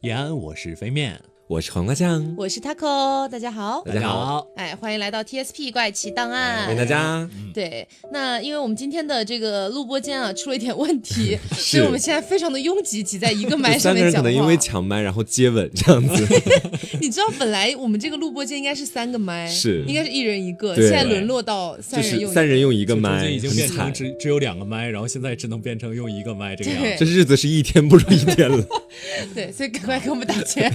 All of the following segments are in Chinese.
延安，我是飞面，我是黄瓜酱，我是 Taco，大家好，大家好，哎，欢迎来到 TSP 怪奇档案，欢迎大家。对，那因为我们今天的这个录播间啊出了一点问题，所以我们现在非常的拥挤，挤在一个麦上面三个人可能因为抢麦然后接吻这样子。你知道本来我们这个录播间应该是三个麦，是应该是一人一个，现在沦落到三人用，三人用一个中麦，间已经变成。只只有两个麦，然后现在只能变成用一个麦这个样子。这日子是一天不如一天了。对，所以赶快给我们打钱。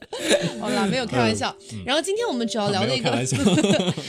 啦，没有开玩笑。然后今天我们主要聊的一个，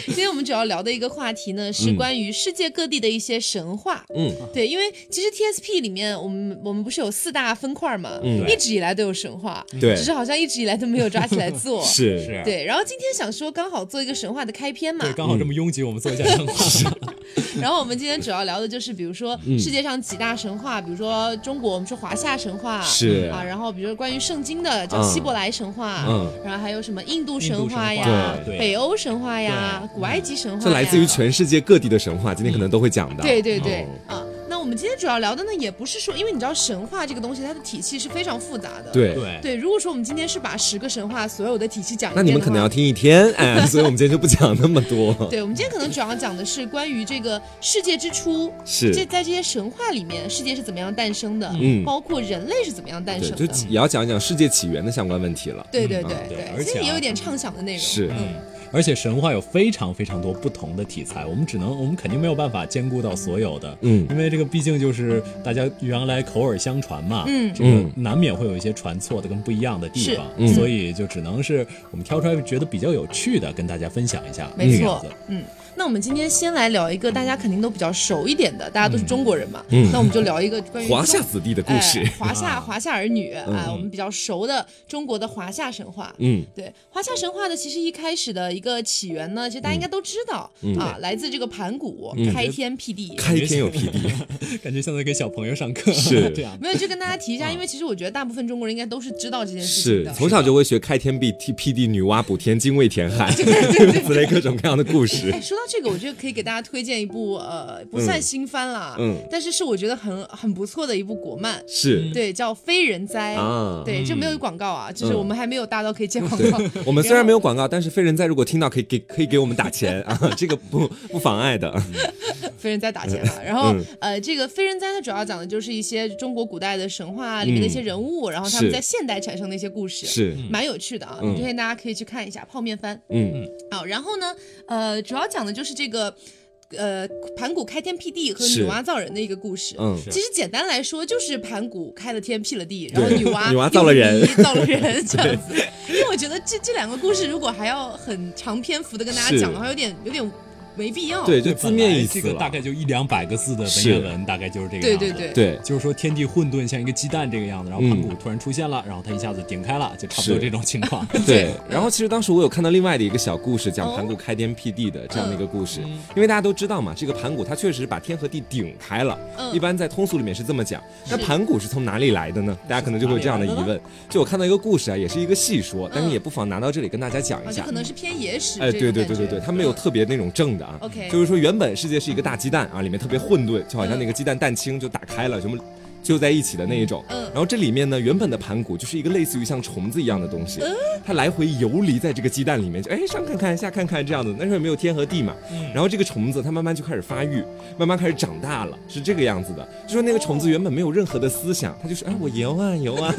今天我们主要聊的一个话题呢，是关于世界各地的一些神话。嗯，对，因为其实 TSP 里面，我们我们不是有四大分块嘛，嗯一直以来都有神话，对只是好像一直以来都没有抓起来做。是。是，对，然后今天想说，刚好做一个神话的开篇嘛对，，刚好这么拥挤，我们做一下神话。然后我们今天主要聊的就是，比如说世界上几大神话，比如说中国我们说华夏神话，是。啊，然后比如说关于圣经的叫嗯。希伯来神话，嗯。然后还有什么印度神话话呀、对。北欧神话呀、古埃及神话，这来自于全世界各地的神话，今天可能都会讲的。对对对、哦。啊。那我们今天主要聊的呢，也不是说，因为你知道神话这个东西，它的体系是非常复杂的。对对对，如果说我们今天是把十个神话所有的体系讲一那遍那，你们可能要听一天，哎，所以我们今天就不讲那么多。对，我们今天可能主要讲的是关于这个世界之初，是这在这些神话里面，世界是怎么样诞生的，嗯包括人类是怎么样诞，生的。就也要讲一讲世界起源的相关问题了。对对对嗯对对，而且啊其实也有点畅想的内容。是嗯，而且神话有非常非常多不同的题材，我们只能，我们肯定没有办法兼顾到所有的，嗯因为这个毕竟就是大家原来口耳相传嘛，嗯。这个嗯。难免会有一些传错的跟不一样的地方，嗯。所以就只能是我们挑出来觉得比较有趣的跟大家分享一下，没错。嗯。那我们今天先来聊一个大家肯定都比较熟一点的，大家都是中国人嘛，嗯那我们就聊一个关于华夏子弟的故事哎。华夏华夏儿女啊、嗯我们比较熟的中国的华夏神话。嗯，对，华夏神话的，其实一开始的一个起源呢，其实大家应该都知道、嗯啊，来自这个盘古、开天辟地。开天有辟地，感觉像在给小朋友上课，是 这样。没有，就跟大家提一下，因为其实我觉得大部分中国人应该都是知道这件事情的。是从小就会学开天辟地辟地女娲补天精卫填海，诸如此类各种各样的故事哎，。说到这个，我觉得可以给大家推荐一部呃，不算新番啦，嗯。但是是我觉得很很不错的一部国漫，是。对，叫《非人哉》啊。对，这没有广告啊，就是嗯。我们还没有大到可以接广告。我们 虽然没有广告，但是非人哉如果听到可以给可以给我们打钱啊，这个不 不妨碍的。非人哉打钱了。然后、嗯。呃，这个非人哉呢主要讲的就是一些中国古代的神话里面的一些人物，然后他们在现代产生的一些故事，是，蛮有趣的啊，嗯。推荐大家可以去看一下泡面番。嗯嗯。好，然后呢，呃，主要讲的就是这个。呃，盘古开天辟地和女娲造人的一个故事。嗯，其实简单来说，就是盘古开了天辟了地，然后女娲女娲造了人造了人这样子。因为我觉得这这两个故事如果还要很长篇幅的跟大家讲的话，有点有点没必要。对，就字面意思这个大。概就一两百个字的文言文，大概就是这个样子。对对对对，就是说天地混沌像一个鸡蛋这个样子，然后嗯盘古突然出现了，然后他一下子顶开了，就差不多这种情况。对，然后其实当时我有看到另外的一个小故事，讲哦盘古开天辟地的这样的一个故事，嗯因为大家都知道嘛，这个盘古他确实把天和地顶开了，嗯一般在通俗里面是这么讲。那盘古是从哪里来的呢？大家可能就会有这样的疑问。就我看到一个故事啊，也是一个细说，但是也不妨拿到这里跟大家讲一下可。能是偏野史。哎，对对对对对，他没有特别那种正的啊。OK 就是说原本世界是一个大鸡蛋啊，里面特别混沌，就好像那个鸡蛋蛋清就打开了，什么就在一起的那一种。嗯然后这里面呢，原本的盘古就是一个类似于像虫子一样的东西，嗯它来回游离在这个鸡蛋里面，就哎上看看下看看这样子。那时候也没有天和地嘛，嗯然后这个虫子它慢慢就开始发育，慢慢开始长大了，是这个样子的。就说那个虫子原本没有任何的思想，它就是哎我游啊游啊，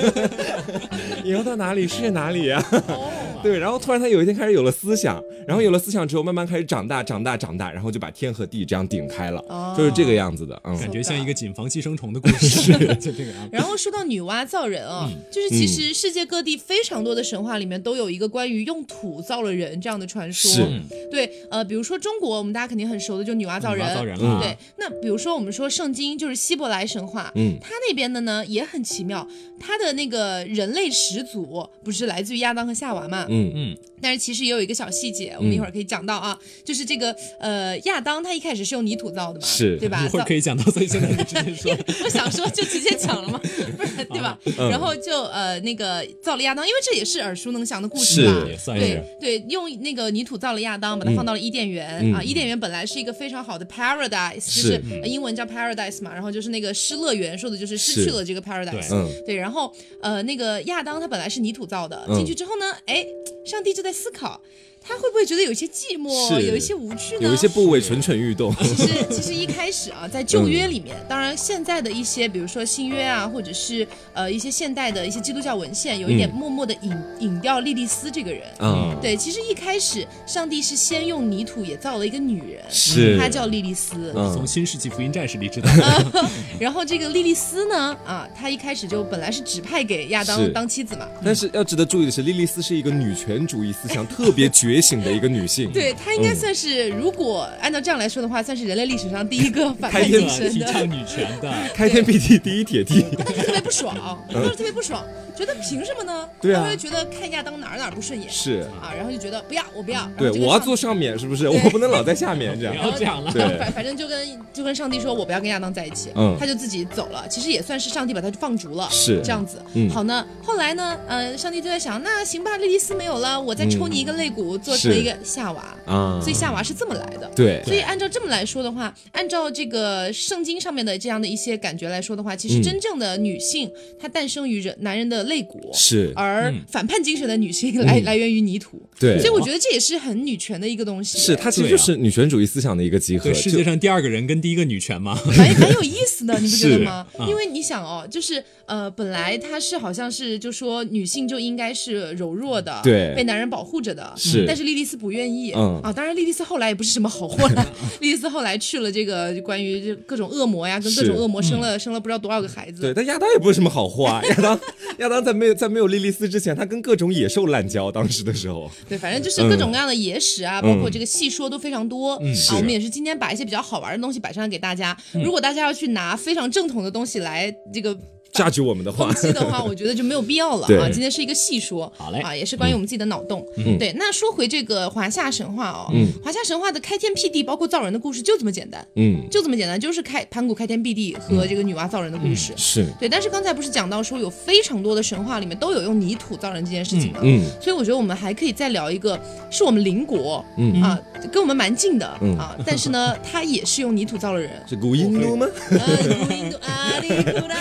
游到哪里是哪里啊。哦 对，然后突然他有一天开始有了思想，然后有了思想之后，慢慢开始长大，长大，长大，然后就把天和地这样顶开了，哦就是这个样子的。嗯，感觉像一个谨防寄生虫的故事，就这个样子。然后说到女娲造人啊、嗯就是其实世界各地非常多的神话里面都有一个关于用土造了人这样的传说。是对，呃，比如说中国，我们大家肯定很熟的，就女娲造人。女娲造人对，那比如说我们说圣经就是希伯来神话，嗯它那边的呢也很奇妙，它的那个人类始祖不是来自于亚当和夏娃嘛？嗯嗯，但是其实也有一个小细节，我们一会儿可以讲到啊，就是这个呃亚当他一开始是用泥土造的嘛，是对吧？一会儿可以讲到，所以现在你直接说。我想说就直接讲了嘛，不然对吧？嗯。然后就呃那个造了亚当，因为这也是耳熟能详的故事吧是，也算是对对，用那个泥土造了亚当，把它放到了伊甸园、嗯。啊。伊甸园本来是一个非常好的 paradise，就是英文叫 paradise 嘛，然后就是那个失乐园，说的就是失去了这个 paradise。嗯。对，然后呃，那个亚当他本来是泥土造的，嗯。进去之后呢，哎，上帝就在思考，他会不会觉得有一些寂寞，有一些无趣呢？有一些部位蠢蠢欲动。其实 其实一开始啊，在旧约里面，当然现在的一些，比如说新约啊，或者是呃一些现代的一些基督教文献，有一点嗯。默默的引、引掉莉莉丝这个人。嗯，对，其实一开始上帝是先用泥土也造了一个女人，是。她叫莉莉丝。嗯。从《新世纪福音战士》里知道，然后这个莉莉丝呢，啊，她一开始就本来是指派给亚当当妻子嘛，但是要值得注意的是，莉莉丝是一个女权主义思想特别觉醒的一个女性。对她应该算是，如果按照这样来说的话，算是人类历史上第一个反叛开天精神的。提倡女权的，开天辟地第一铁梯。他就特别不爽，他就是特别不爽，觉得凭什么呢？对啊他会觉得看亚当哪儿哪儿不顺眼，是啊，然后就觉得不要，我不要，对，我要坐上面，是不是？我不能老在下面这不样。要这样了。对 反反正就跟就跟上帝说，我不要跟亚当在一起，嗯他就自己走了。其实也算是上帝把他放逐了，是这样子。嗯好呢，后来呢，呃，上帝就在想，那行吧，莉莉丝没有了，我再抽你一个肋骨，做成是一个夏娃。啊所以夏娃是这么来的。对所以按照这么来说的话，按照这个圣经上面的这样的一些感觉来说的话，其实嗯真正的女性她诞生于人男人的肋骨，是，而反叛精神的女性来、来源于泥土。嗯对。所以我觉得这也是很女权的一个东西，是，它其实就是女权主义思想的一个集合。对，世界上第二个人跟第一个女权嘛，蛮蛮有意思的，你不觉得是。吗？因为你想哦，就是呃，本来它是好像是就说女性就应该是柔弱的，对。被男人保护着的，是。但是莉莉丝不愿意，嗯。啊，当然莉莉丝后来也不是什么好货了，莉莉丝后来去了这个关于这各种恶魔呀，跟各种恶魔生了、生了不知道多少个孩子，对，但亚当也不是什么好货啊。亚当，亚当在没有在没有莉莉丝之前，他跟各种野兽滥交。当时的时候，对，反正就是各种各样的野史啊，包括这个戏说都非常多、嗯啊。我们也是今天把一些比较好玩的东西摆上来给大家。如果大家要去拿非常正统的东西来这个。榨取我们的话。抨，击的话，我觉得就没有必要了啊。今天是一个细说，好嘞。啊，也是关于我们自己的脑洞。对，那说回这个华夏神话哦，华夏神话的开天辟地，包括造人的故事就这么简单，嗯，就这么简单，就是开盘古开天辟地和这个女娲造人的故事。是，对，但是刚才不是讲到说有非常多的神话里面都有用泥土造人这件事情吗？嗯，所以我觉得我们还可以再聊一个，是我们邻国，嗯。啊，跟我们蛮近的、嗯。啊，但是呢，他也是用泥土造了人。是古印度。吗？呃古印度阿里库拉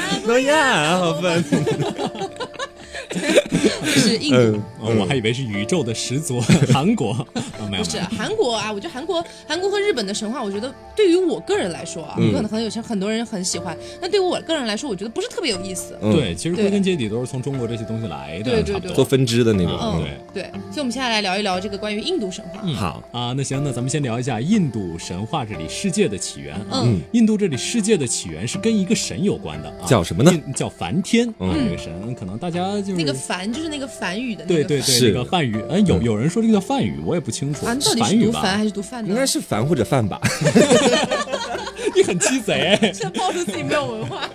诺亚，好烦。是印度。嗯，哦我还以为是宇宙的始祖 韩国，啊，没有不，是韩国啊，我觉得韩国、韩国和日本的神话，我觉得对于我个人来说啊，嗯。可能很有些很多人很喜欢，但对于我个人来说，我觉得不是特别有意思。嗯。对，其实归根结底都是从中国这些东西来的，对对对。差不多做分支的那种。嗯，对。对，所以我们现在来聊一聊这个关于印度神话。嗯。好，啊，那行，那咱们先聊一下印度神话这里世界的起源啊。嗯。印度这里世界的起源是跟一个神有关的啊，叫什么呢？叫梵天。啊，嗯这个神可能大家就是那个梵就是那个梵语的那个对对对，是那个梵语，哎，有有人说这个叫梵语，我也不清楚，啊，到底梵语吧是读梵？还是读梵呢？应该是梵或者梵吧。你很鸡贼 现在暴露自己没有文化。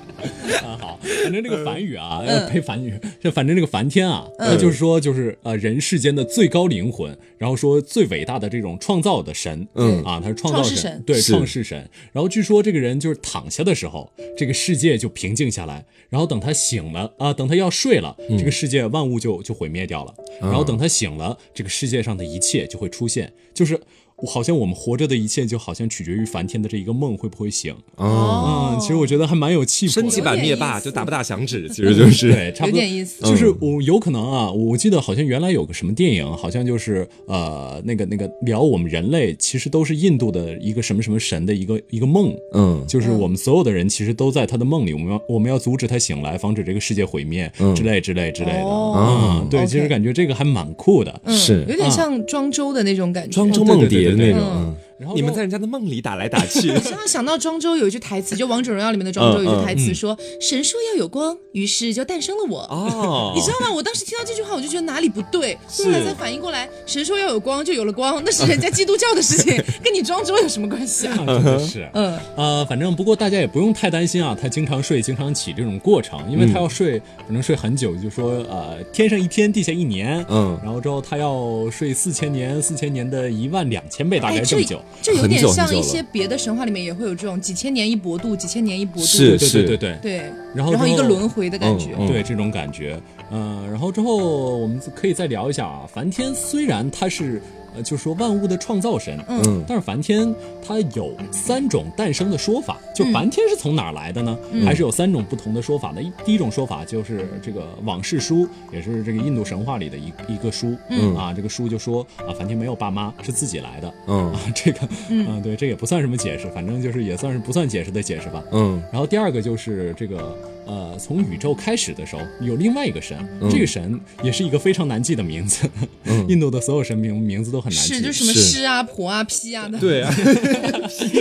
啊！好，反正这个梵语啊，呸，梵语，这反正这个梵天啊，呃，就是说就是呃人世间的最高灵魂，然后说最伟大的这种创造的神，嗯啊，他是创造创世神对，创世神。然后据说这个人就是躺下的时候，这个世界就平静下来，然后等他醒了啊，等他要睡了，这个世界万物就就毁灭掉了，然后等他醒了，这个世界上的一切就会出现，就是。好像我们活着的一切，就好像取决于梵天的这一个梦会不会醒。哦，嗯，其实我觉得还蛮有气魄的。升级版灭霸就打不打响指，其实就是。对，差不多有点意思就是我有可能啊，我记得好像原来有个什么电影，好像就是呃那个那个聊我们人类其实都是印度的一个什么什么神的一个一个梦。嗯，就是我们所有的人其实都在他的梦里，我们要我们要阻止他醒来，防止这个世界毁灭之类之类之类的。哦嗯，对其实感觉这个还蛮酷的。嗯是有点像庄周的那种感觉。庄周梦蝶的那种。然后你们在人家的梦里打来打去，我刚刚想到庄周有一句台词，就《王者荣耀》里面的庄周有一句台词说：“神说要有光，于是就诞生了我。”哦，你知道吗？我当时听到这句话，我就觉得哪里不对，后来才反应过来，神说要有光就有了光，那是人家基督教的事情，跟你庄周有什么关系啊？真的是，嗯，呃，反正不过大家也不用太担心啊，他经常睡、经常起这种过程，因为他要睡，可能睡很久，就说呃，天上一天，地下一年，嗯然后之后他要睡四千年，四千年的一万两千倍，大概这么久。这有点像一些别的神话里面也会有这种几千年一搏度，几千年一搏度，是对对对对对，然后然后一个轮回的感觉。嗯。对这种感觉，嗯、然后之后我们可以再聊一下啊，梵天虽然他是呃，就是说万物的创造神，嗯但是梵天他有三种诞生的说法，就嗯梵天是从哪儿来的呢？还是有三种不同的说法的。一第一种说法就是这个往事书，也是这个印度神话里的一一个书，嗯啊，这个书就说啊，梵天没有爸妈，是自己来的。嗯啊，这个，嗯、对，这也不算什么解释，反正就是也算是不算解释的解释吧。嗯然后第二个就是这个，呃，从宇宙开始的时候，有另外一个神，嗯。这个神也是一个非常难记的名字，印度的所有神名名字都很难记。是，就是什么是狮啊、婆啊、批啊的，对啊，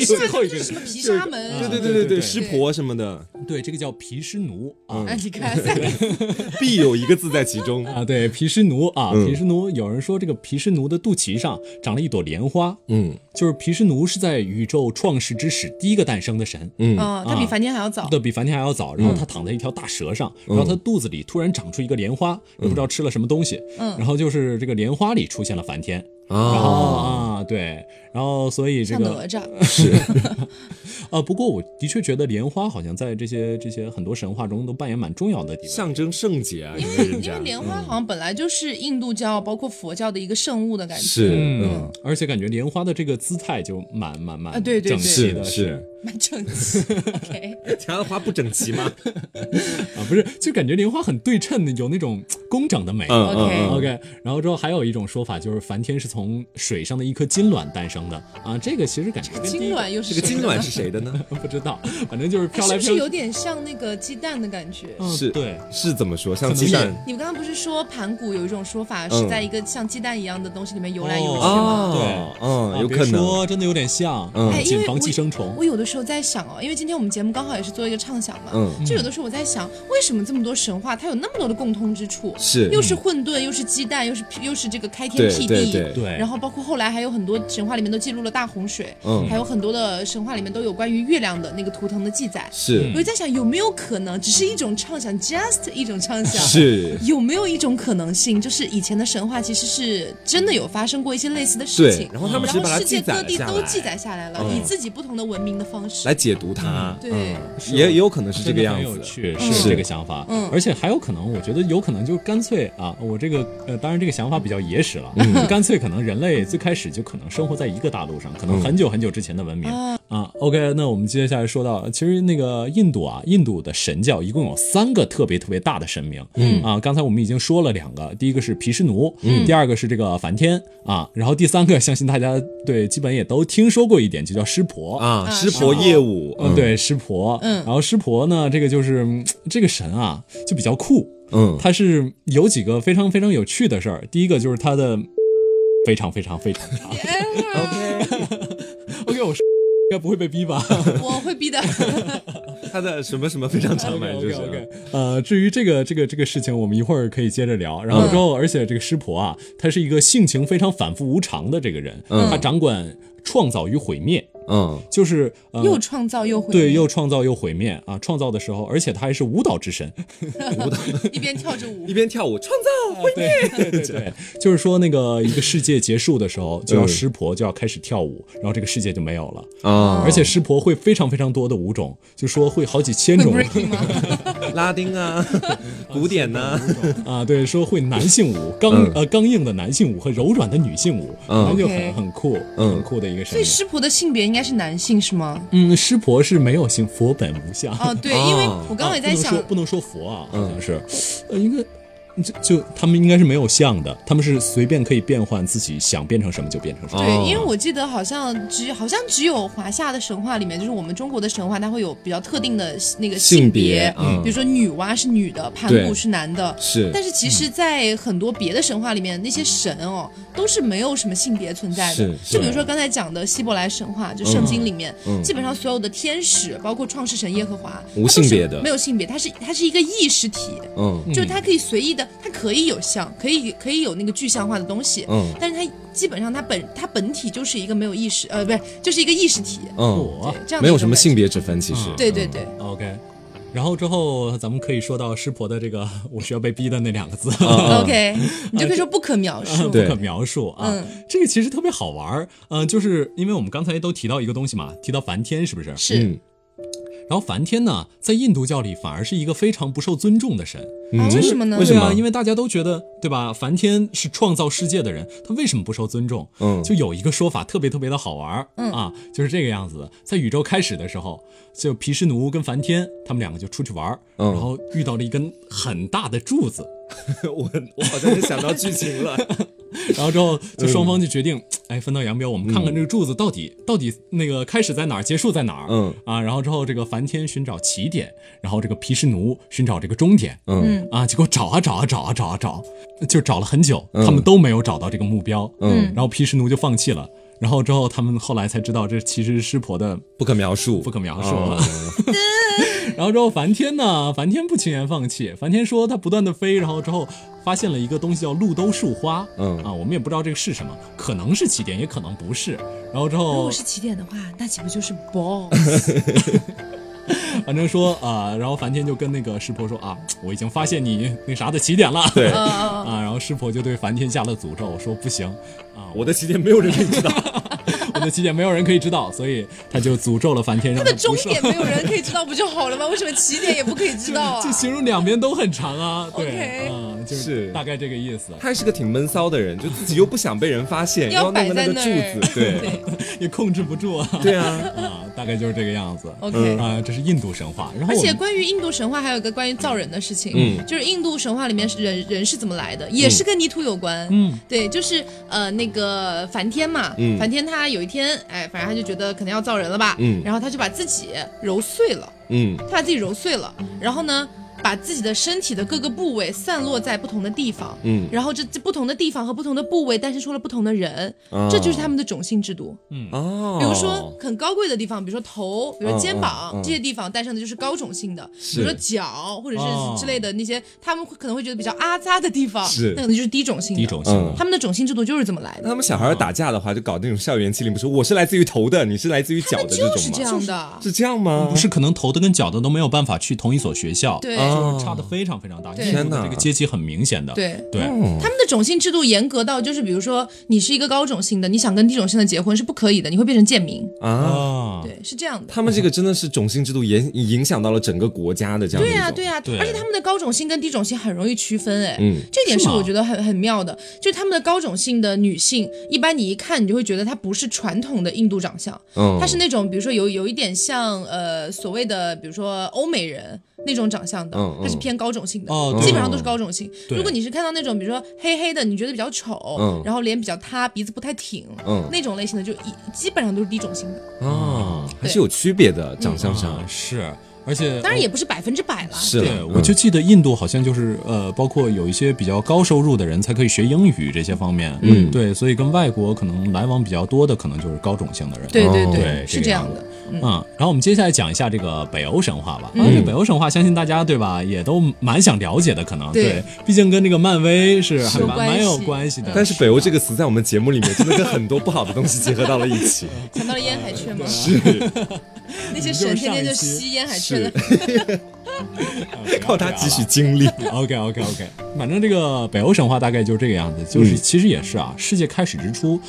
最后一个就是什么毗沙门，对对对对对对对，对湿婆什么的，对，这个叫毗湿奴啊。哎，你看，必有一个字在其中。啊，对，毗湿奴啊，嗯。毗湿奴，有人说这个毗湿奴的肚脐上长了一朵莲花，嗯。就是毗湿奴是在宇宙创世之始第一个诞生的神，嗯。哦，他比梵天还要早。对比梵天还要早，然后他躺在一条大蛇上，然后他肚子里突然长出一个莲花，也不知道吃了什么东西，嗯。然后就是这个莲花里出现了梵天，然后啊，啊对，然后所以这像哪个 是，啊，不过我的确觉得莲花好像在这些这些很多神话中都扮演蛮重要的地方。象征圣洁啊，因因为因为莲花好像本来就是印度教包括佛教的一个圣物的感觉，是嗯嗯，而且感觉莲花的这个姿态就蛮蛮蛮啊对对对。整齐的，是是，蛮整齐。OK，其他的花不整齐吗？啊，不是，就感觉莲花很对称的，有那种工整的美。嗯 OK 嗯。OK，然后之后还有一种说法，就是梵天是从水上的一颗金卵诞生的啊，这个其实感觉跟金卵又是这个金卵是谁谁的呢？不知道，反正就是？飘来飘去。是不是有点像那个鸡蛋的感觉？嗯是对，是怎么说？像鸡蛋你们刚刚不是说盘古有一种说法嗯是在一个像鸡蛋一样的东西里面游来游去哦吗？对哦，嗯，啊有可能。说真的有点像，嗯防寄生虫。我有的时候在想哦，因为今天我们节目刚好也是做一个畅想嘛，嗯就有的时候我在想，为什么这么多神话它有那么多的共通之处？是又是混沌，又是鸡蛋，又是又是这个开天辟地，对对对然后包括后来还有很多神话里面都记录了大洪水，嗯。还有很多的神话里面都有关于月亮的那个图腾的记载。是。我就在想，有没有可能只是一种畅想，just 一种畅想？是，有没有一种可能性，就是以前的神话其实是真的有发生过一些类似的事情？对，，然后他们然后世界各地都记载下来了，嗯。以自己不同的文明的方式。来解读它。对。也也有可能是这个样子。真的很有趣，嗯。是这个想法。嗯。而且还有可能，我觉得有可能就干脆啊，我这个呃，当然这个想法比较野史了，嗯。干脆可能人类最开始就可能生活在一个大陆上，可能很久很久之前的文明。啊。啊。OK，那我们接下来说到，其实那个印度啊，印度的神教一共有三个特别特别大的神明，嗯。啊，刚才我们已经说了两个，第一个是毗湿奴，嗯，第二个是这个梵天啊，然后第三个相信大家对基本也都听说过一点，就叫湿婆。啊，啊湿婆业务，嗯，，对，湿婆，嗯。然后湿婆呢，这个就是嗯这个神啊，就比较酷，嗯，他是有几个非常非常有趣的事儿。第一个就是他的非常非常非常长。OK OK，我说应该不会被逼吧 我会逼的。他的什么什么非常长满，就 OK 是 OK。呃，至于这个这个这个事情，我们一会儿可以接着聊。然后之后，而且这个师婆啊，她是一个性情非常反复无常的这个人，嗯他掌管创造与毁灭，嗯就是呃又创造又毁灭，对，又创造又毁灭啊！创造的时候，而且他还是舞蹈之神，舞蹈 一边跳着舞一，边跳舞创造毁灭，对对对，就是说那个一个世界结束的时候，就要嗯湿婆就要开始跳舞，然后这个世界就没有了。啊而且湿婆会非常非常多的舞种，就说会好几千种？拉丁啊，古典呐，啊，对，说会男性舞，刚、嗯呃刚硬的男性舞和柔软的女性舞，嗯那就很很酷，嗯很酷的一个神明。所以湿婆的性别应该是男性是吗？嗯，湿婆是没有性，佛本无相。哦，对，哦因为我刚刚也在想啊不能说，不能说佛啊，好像是，呃，应该就就他们应该是没有像的，他们是随便可以变换自己想变成什么就变成什么。对，哦因为我记得好像只好像只有华夏的神话里面，就是我们中国的神话，它会有比较特定的那个性别别，嗯比如说女娲是女的，盘古是男的。是但是其实，在很多别的神话里面，那些神哦都是没有什么性别存在的。是是就比如说刚才讲的希伯来神话，就圣经里面，嗯基本上所有的天使，包括创世神耶和华，无它都是性别的没有性别，它是它是一个意识体。嗯就是它可以随意的，它可以有像，可以可以有那个具象化的东西，嗯。但是它基本上它本它本体就是一个没有意识，呃，不是，就是一个意识体，嗯，我对，这样的没有什么性别之分，其实。对对对，OK，然后之后咱们可以说到师婆的这个 “我需要被逼的”那两个字。嗯 OK，你就可以说不可描述，不可描述啊，嗯。这个其实特别好玩儿，嗯、就是因为我们刚才都提到一个东西嘛，提到梵天是不是？是。嗯然后梵天呢，在印度教里反而是一个非常不受尊重的神，嗯，为什么呢？为什么因为大家都觉得，对吧？梵天是创造世界的人，他为什么不受尊重？嗯就有一个说法特别特别的好玩儿、嗯啊，就是这个样子的。在宇宙开始的时候，就毗湿奴跟梵天他们两个就出去玩然后遇到了一根很大的柱子，我我好像是想到剧情了，然后之后就双方就决定，哎，分道扬镳，我们看看这个柱子到底、到底那个开始在哪儿，结束在哪儿？嗯啊，然后之后这个梵天寻找起点，然后这个毗湿奴寻找这个终点。嗯啊，结果找啊找啊找啊找啊找，就找了很久，他们都没有找到这个目标。嗯，然后毗湿奴就放弃了。然后之后他们后来才知道，这其实是湿婆的不可描述，不可描述。哦 然后之后梵天呢，梵天不轻言放弃，梵天说他不断的飞，然后之后发现了一个东西叫露兜树花。嗯啊，我们也不知道这个是什么，可能是起点，也可能不是。然后之后如果是起点的话，那岂不就是 boss？反正说啊、然后梵天就跟那个师婆说啊，我已经发现你那啥的起点了。对，呃，啊，然后师婆就对梵天下了诅咒，说不行啊，我我的起点没有人可以知道，我的起点没有人可以知道，所以他就诅咒了梵天，让它的终点没有人可以知道不就好了吗？为什么起点也不可以知道啊就？形容两边都很长啊，对 OK 嗯，就是大概这个意思，他还是个挺闷骚的人，就自己又不想被人发现，要弄个那个柱摆在那儿子，对对 也控制不住啊，对啊，啊，大概就是这个样子。，OK。啊，这是印度神话，然后而且关于印度神话，还有一个关于造人的事情，嗯就是印度神话里面是人人是怎么来的，也是跟泥土有关。嗯，对，就是呃那个梵天嘛，嗯梵天他有一天，哎，反正他就觉得可能要造人了吧，嗯。然后他就把自己揉碎了，嗯。他把自己揉碎了，然后呢，把自己的身体的各个部位散落在不同的地方，嗯，然后这这不同的地方和不同的部位诞生出了不同的人，啊这就是他们的种姓制度。嗯哦，比如说很高贵的地方，比如说头，比如说肩膀、这些地方诞生的就是高种姓的，是比如说脚或者哦是之类的那些，他们会可能会觉得比较阿扎的地方，是那可能就是低种姓的。低种姓嗯，他们的种姓制度就是这么来的，那他们小孩打架的话，就搞那种校园欺凌，不是我是来自于头的，你是来自于脚的这种吗？就是这样的。是这样吗？不是可能头的跟脚的都没有办法去同一所学校，对、哦。差的非常非常大，印度天哪。的这个阶级很明显的，对。对，哦。他们的种姓制度严格到，就是比如说你是一个高种姓的，你想跟低种姓的结婚是不可以的，你会变成贱民。啊。啊，对，是这样的。他们这个真的是种姓制度影影响到了整个国家的这样对呀、对呀、而且他们的高种姓跟低种姓很容易区分，哎，嗯。这点是我觉得很很妙的。就是他们的高种姓的女性，一般你一看你就会觉得她不是传统的印度长相，嗯她是那种比如说有有一点像呃所谓的比如说欧美人那种长相的，嗯嗯。她是偏高种性的，哦基本上都是高种姓。对。如果你是看到那种比如说黑黑的，你觉得比较丑，嗯。然后脸比较塌，鼻子不太挺，嗯那种类型的就一基本上都是低种性的，啊，还是有区别的长相上。啊，是，而且当然也不是百分之百啦。对，是我就记得印度好像就是呃，包括有一些比较高收入的人才可以学英语这些方面，嗯。对，所以跟外国可能来往比较多的，可能就是高种性的人，对对哦。对是这样的。嗯，然后我们接下来讲一下这个北欧神话吧。啊，北欧神话，相信大家对吧，也都蛮想了解的，可能对毕竟跟这个漫威是还有关蛮蛮有系关系的。但是北欧这个词在我们节目里面真的跟很多不好的东西结合到了一起。想到了烟海雀吗？是，那些神天天就吸烟海雀的，靠他汲取精力。OK OK OK，反正这个北欧神话大概就是这个样子，就是、嗯其实也是啊，世界开始之初，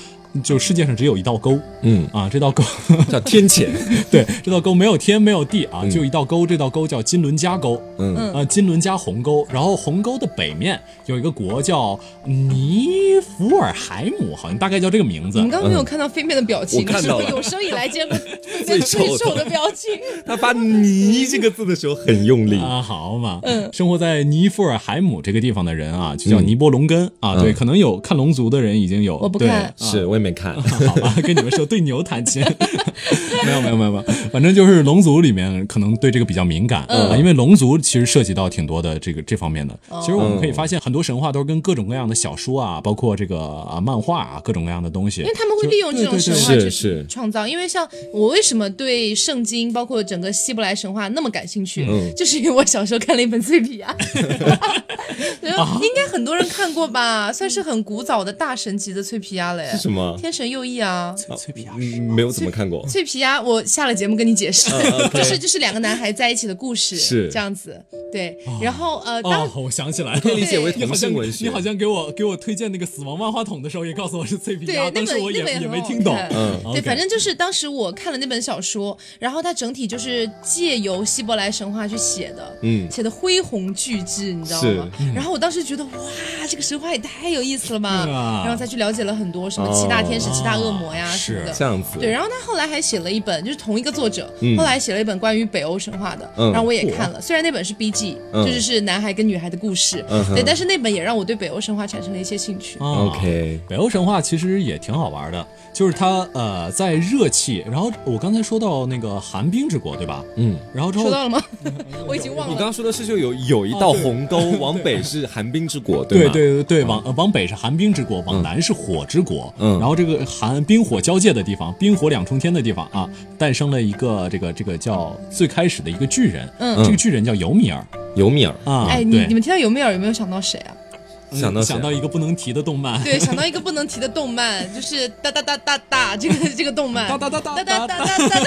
就世界上只有一道沟嗯，啊，这道沟，叫天堑。对，这道沟没有天没有地啊，就一道沟，这道沟叫金伦加沟。嗯呃，金伦加鸿沟，然后鸿沟的北面有一个国叫尼福尔海姆，好像大概叫这个名字你。们刚刚没有看到飞面的表情，我看到了是我有生以来见过 最最丑的。表情。他发“尼”这个字的时候很用力。啊，好嘛，嗯生活在尼福尔海姆这个地方的人啊，就叫尼波龙根啊。对，可能有看龙族的人已经有，对我不看是我也没看。好吧，跟你们说对牛弹琴，没有没有没有没有，反正就是龙族里面可能对这个比较敏感、啊，因为龙族其实涉及到挺多的这个这方面的。其实我们可以发现很多神话都是跟各种各样的小说啊，包括这个啊漫画啊各种各样的东西，因为他们会利用这种神话去是创造。因为像我为什么对圣经，包括整个希伯来神话那么感兴趣，嗯就是因为我小时候看了一本《脆皮鸭》，应该很多人看过吧，算是很古早的大神级的脆皮鸭嘞。是什么？天神右翼啊，脆皮鸭嗯，没有怎么看过。脆皮鸭，我下了节目跟你解释，就是就是两个男孩在一起的故事，是。这样子。对，然后呃，当哦，我想起来了，可以理解为同你好像性文学。你好像给我给我推荐那个死亡万花筒的时候，也告诉我是脆皮鸭，对那当时我也本那本也没听懂。嗯。对，反正就是当时我看了那本小说，然后它整体就是借由希伯来神话去写的，嗯。写的恢宏巨制，你知道吗？然后我当时觉得哇，这个神话也太有意思了吧，然后再去了解了很多什么七大天使、哦七大恶魔呀是什么的。这样子。对，然后他后来还写了一本，就是同一个作者，嗯后来写了一本关于北欧神话的，嗯然后我也看了。虽然那本是 B G，、嗯就是是男孩跟女孩的故事，嗯对，但是那本也让我对北欧神话产生了一些兴趣。啊 OK 北欧神话其实也挺好玩的，就是它呃在热气，然后我刚才说到那个寒冰之国对吧？嗯，然后之后说到了吗？我已经忘了。你刚刚说的是就有有一道鸿沟，往北是寒冰之国，对吗？对对对，往呃往北是寒冰之国，往南是火之国。嗯然后这个寒冰火交界的地方，冰火两重天的地方啊，诞生了一个这个这个叫最开始的一个巨人。嗯这个巨人叫尤米尔尤米尔啊。哎，你你们听到尤米尔有没有想到谁啊？想到谁想到一个不能提的动漫。对，想到一个不能提的动漫，就是哒哒哒哒哒这个这个动漫，哒哒哒哒哒哒哒哒哒哒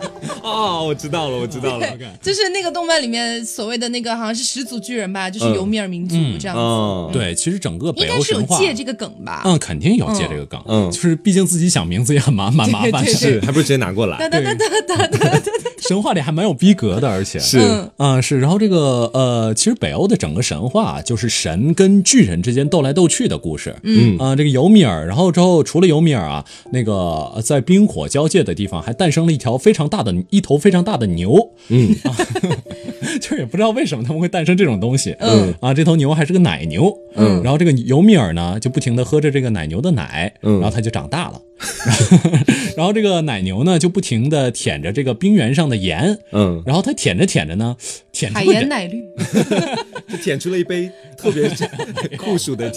哒，哦，我知道了，我知道了。就是那个动漫里面所谓的那个好像是始祖巨人吧，就是嗯。尤米尔民族这样子，哦，对，其实整个北应该是有欧神话，借这个梗吧。嗯，肯定有借这个梗，嗯。就是毕竟自己想名字也很麻 蛮麻烦是，还不如直接拿过来。哒哒哒哒哒哒哒，神话里还蛮有逼格的，而且是嗯啊、是，然后这个呃，其实北欧的整个神话就是神跟巨人之间斗来斗去的故事。嗯啊、这个尤米尔，然后之后除了尤米尔啊，那个呃在冰火交界的地方还诞生了一条非常大的一头非常大的牛。嗯啊，就是也不知道为什么他们会诞生这种东西。嗯啊，这头牛还是个奶牛。嗯然后这个尤米尔呢就不停的喝着这个奶牛的奶，嗯然后他就长大了。然后这个奶牛呢就不停的舔着这个冰原上的盐。嗯，然后它舔着舔着呢，舔海出个人盐奶绿，就舔出了一杯特别酷暑的、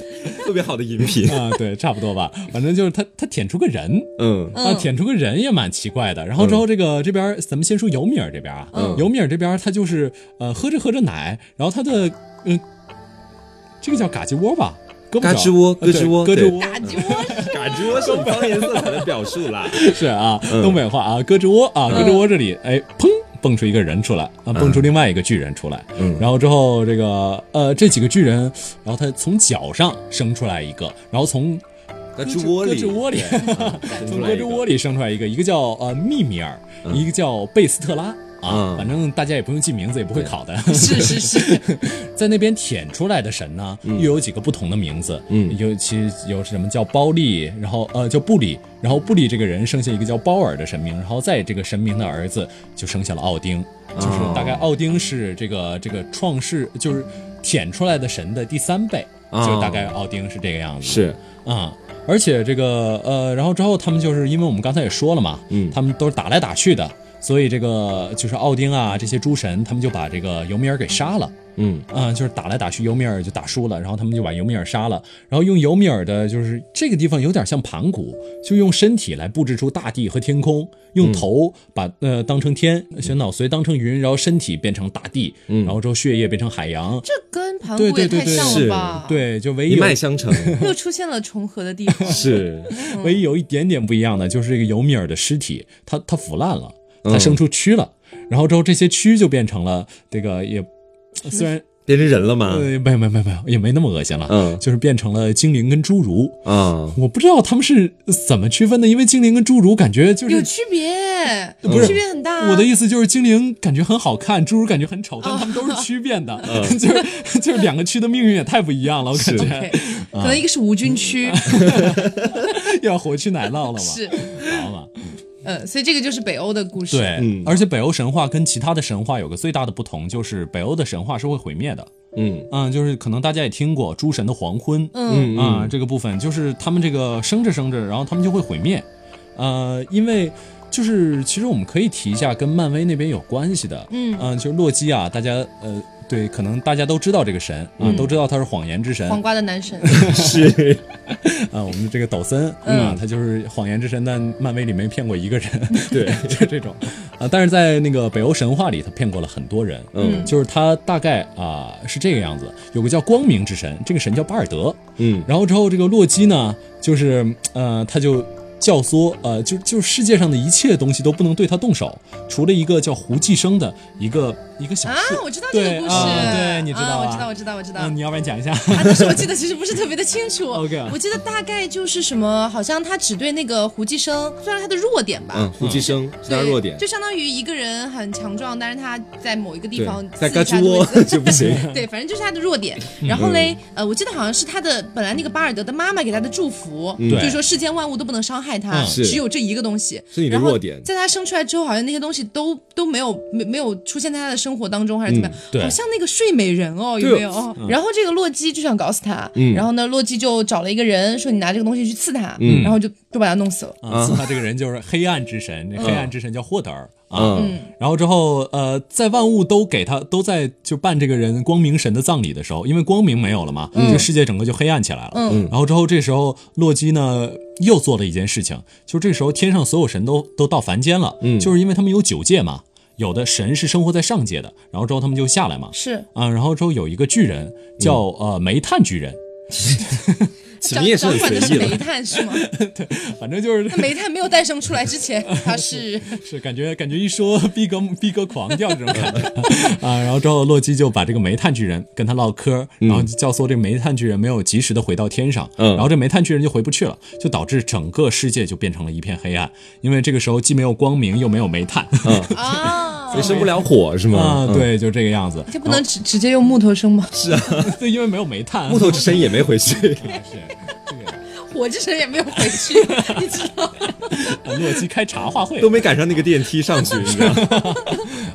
特别好的饮品。啊，对，差不多吧。反正就是它，它舔出个人。嗯。啊，舔出个人也蛮奇怪的。然后之后这个这边，咱们先说尤米尔这边啊，嗯。尤米尔这边他就是呃喝着喝着奶，然后他的嗯、这个叫嘎吱窝吧，胳膊嘎肘吱窝呃对咯吱窝对。胳肢窝。嘎吱窝，感觉是方言色彩的表述啦。是啊，嗯。东北话啊，胳肢窝啊，胳肢窝这里哎砰。蹦出一个人出来啊，蹦出另外一个巨人出来，嗯。然后之后这个呃这几个巨人，然后他从脚上生出来一个，然后从胳肢窝里 从胳肢窝里生出来一个，一个叫呃密米尔，一个叫贝斯特拉啊嗯，反正大家也不用记名字，也不会考的。是是 是，在那边舔出来的神呢，又有几个不同的名字，嗯。尤其有什么叫包利，然后呃叫布里，然后布里这个人生下一个叫包尔的神明，然后在这个神明的儿子就生下了奥丁，就是哦大概奥丁是这个这个创世就是舔出来的神的第三倍，哦就大概奥丁是这个样子。是。啊、而且这个呃，然后之后他们就是因为我们刚才也说了嘛，嗯。他们都是打来打去的，所以这个就是奥丁啊这些诸神，他们就把这个尤米尔给杀了。嗯啊、就是打来打去，尤米尔就打输了，然后他们就把尤米尔杀了，然后用尤米尔的，就是这个地方有点像盘古，就用身体来布置出大地和天空，用头把、呃当成天，选脑髓当成云，然后身体变成大地，然后之后血液变成海洋，这跟盘古也太像了吧？，对，就唯一一脉相承。又出现了重合的地方。是，唯一有一点点不一样的就是这个尤米尔的尸体，它它腐烂了，它生出蛆了，然后之后这些蛆就变成了这个也。虽然变成人了吗？呃没有没有没有没有也没那么恶心了，嗯就是变成了精灵跟侏儒。啊，我不知道他们是怎么区分的，因为精灵跟侏儒感觉就是。有区别，不是区别很大。我的意思就是，精灵感觉很好看，侏儒感觉很丑，但他们都是蛆变的，就是就是两个蛆的命运也太不一样了，我感觉可能一个是无菌区，要活去奶酪了吧。是好嘛，嗯，所以这个就是北欧的故事。对，嗯而且北欧神话跟其他的神话有个最大的不同，就是北欧的神话是会毁灭的。嗯嗯，就是可能大家也听过诸神的黄昏，嗯啊、这个部分就是他们这个生着生着，然后他们就会毁灭，呃，因为就是其实我们可以提一下跟漫威那边有关系的，嗯嗯、就是洛基啊，大家呃对，可能大家都知道这个神啊、都知道他是谎言之神，黄瓜的男神，是，啊，我们的这个抖森啊，他就是谎言之神，但漫威里没骗过一个人，对，就这种。啊。但是在那个北欧神话里，他骗过了很多人，嗯。就是他大概啊是这个样子，有个叫光明之神，这个神叫巴尔德，嗯。然后之后这个洛基呢，就是呃，他就。教唆，呃，就就世界上的一切东西都不能对他动手，除了一个叫胡寄生的一个一个小啊，我知道这个故事，对你知道我知道，我知道，我知道。嗯，你要不然讲一下？啊，但是我记得其实不是特别的清楚。OK 啊我记得大概就是什么，好像他只对那个胡姬生算是他的弱点吧。嗯，胡寄生是他对，弱点，就相当于一个人很强壮，但是他在某一个地方，在刺一下胳肢窝 就不行。对，反正就是他的弱点。然后嘞，呃，我记得好像是他的本来那个巴尔德的妈妈给他的祝福，嗯。就是说世间万物都不能伤害他，只有这一个东西。是你的然后弱点。在他生出来之后，好像那些东西都都没有没没有出现在他的生活当中，还是怎么样？对。好像那个睡美人哦，有没有？然后这个洛基就想搞死他，嗯。然后呢，洛基就找了一个人说：“你拿这个东西去刺他。嗯。然后就就把他弄死了。啊，刺他这个人就是黑暗之神，那黑暗之神叫霍德尔啊。嗯。然后之后，呃，在万物都给他都在就办这个人光明神的葬礼的时候，因为光明没有了嘛，这个世界整个就黑暗起来了。嗯。然后之后这时候洛基呢又做了一件事情，就是这时候天上所有神都都到凡间了，嗯。就是因为他们有九界嘛，有的神是生活在上界的，然后之后他们就下来嘛。是，啊，然后之后有一个巨人叫、呃煤炭巨人，起名也是很随意的。是煤。炭是吗？对反正就是那煤炭没有诞生出来之前，他是 是感觉感觉一说逼格逼格狂掉这种感觉。啊，然后之后洛基就把这个煤炭巨人跟他唠嗑，然后就教唆这个煤炭巨人没有及时的回到天上，嗯。然后这煤炭巨人就回不去了，就导致整个世界就变成了一片黑暗，因为这个时候既没有光明又没有煤炭。啊也，生不了火是吗？啊，嗯，对，就这个样子，就不能直直接用木头生吗？是啊 对，因为没有煤炭，木头之神也没回去。是这个 火之神也没有回去，你知道吗？呃洛基开茶话会都没赶上那个电梯上去，你知道吗？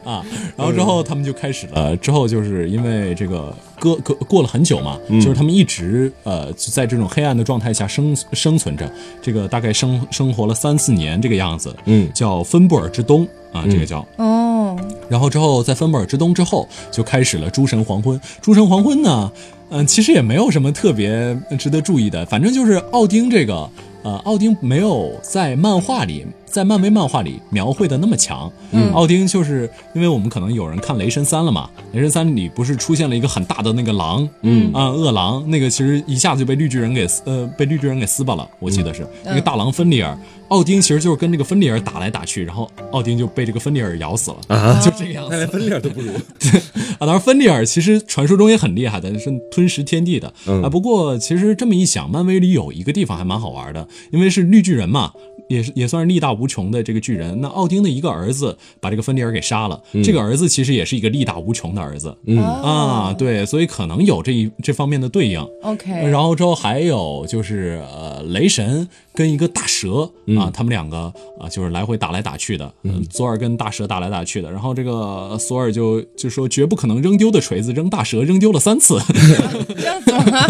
啊，然后之后他们就开始了，之后就是因为这个隔隔过了很久嘛，就是他们一直呃就在这种黑暗的状态下生生存着，这个大概生生活了三四年这个样子，嗯叫芬布尔之冬啊，这个叫。哦，然后之后在芬布尔之冬之后，就开始了诸神黄昏。诸神黄昏呢，嗯、其实也没有什么特别值得注意的，反正就是奥丁这个，呃，奥丁没有在漫画里，在漫威漫画里描绘的那么强。嗯，奥丁就是因为我们可能有人看雷神三了嘛，雷神三里不是出现了一个很大的那个狼，嗯啊，恶狼，那个其实一下子就被绿巨人给撕呃被绿巨人给撕巴了，我记得是、那个大狼芬里尔。奥丁其实就是跟这个芬里尔打来打去，然后奥丁就被这个芬里尔咬死了啊就这个样子那连分量都不如。啊。当然，芬里尔其实传说中也很厉害的，是吞食天地的、嗯啊。不过其实这么一想，漫威里有一个地方还蛮好玩的，因为是绿巨人嘛，也是也算是力大无穷的这个巨人。那奥丁的一个儿子把这个芬迪尔给杀了，这个儿子其实也是一个力大无穷的儿子。嗯啊，对，所以可能有这一这方面的对应。，OK，然后之后还有就是呃，雷神跟一个大蛇啊，他们两个啊就是来回打来打去的，嗯，索尔跟大蛇打来打去的。然后这个索尔就就说绝不可能扔丢的锤子扔大蛇扔丢了三次，这样子吗？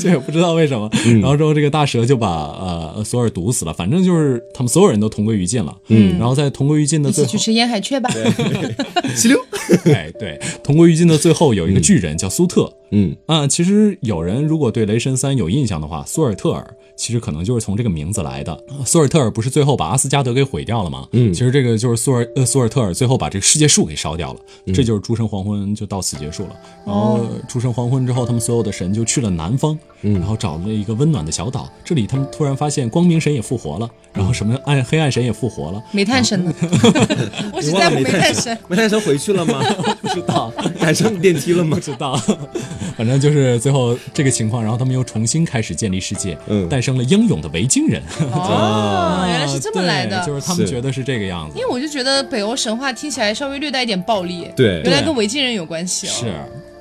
这也不知道为什么。然后之后这个大蛇就把呃索尔毒死了，反正就是他们所有人都同归于尽了。嗯，然后在同归于尽的最后去，吃烟海雀吧。七六。哎对，同归于尽的最后有一个巨人叫苏特，嗯啊，其实有人如果对雷神三有印象的话，索尔特尔其实可能就是从这个名字来的。索尔特尔不是最后把阿斯加德给毁掉了吗？嗯其实这个就是索尔呃索尔特尔最后把这个世界树给烧掉了，嗯这就是诸神黄昏就到此结束了。然后诸神黄昏之后，他们所有的神就去了南方，嗯然后找了一个温暖的小岛。这里他们突然发现光明神也复活了，然后什么暗黑暗神也复活了。煤炭神呢？我只你忘了在乎煤煤炭神。？煤炭神回去了吗？不知道，赶上电梯了吗不？知道，反正就是最后这个情况，然后他们又重新开始建立世界，嗯诞生了英勇的维京人。哦，原来是这么来的。就是他们觉得是这个样子因。为我就觉得北欧神话听起来稍微略带一点暴力，对原来跟维京人有关系哦。是，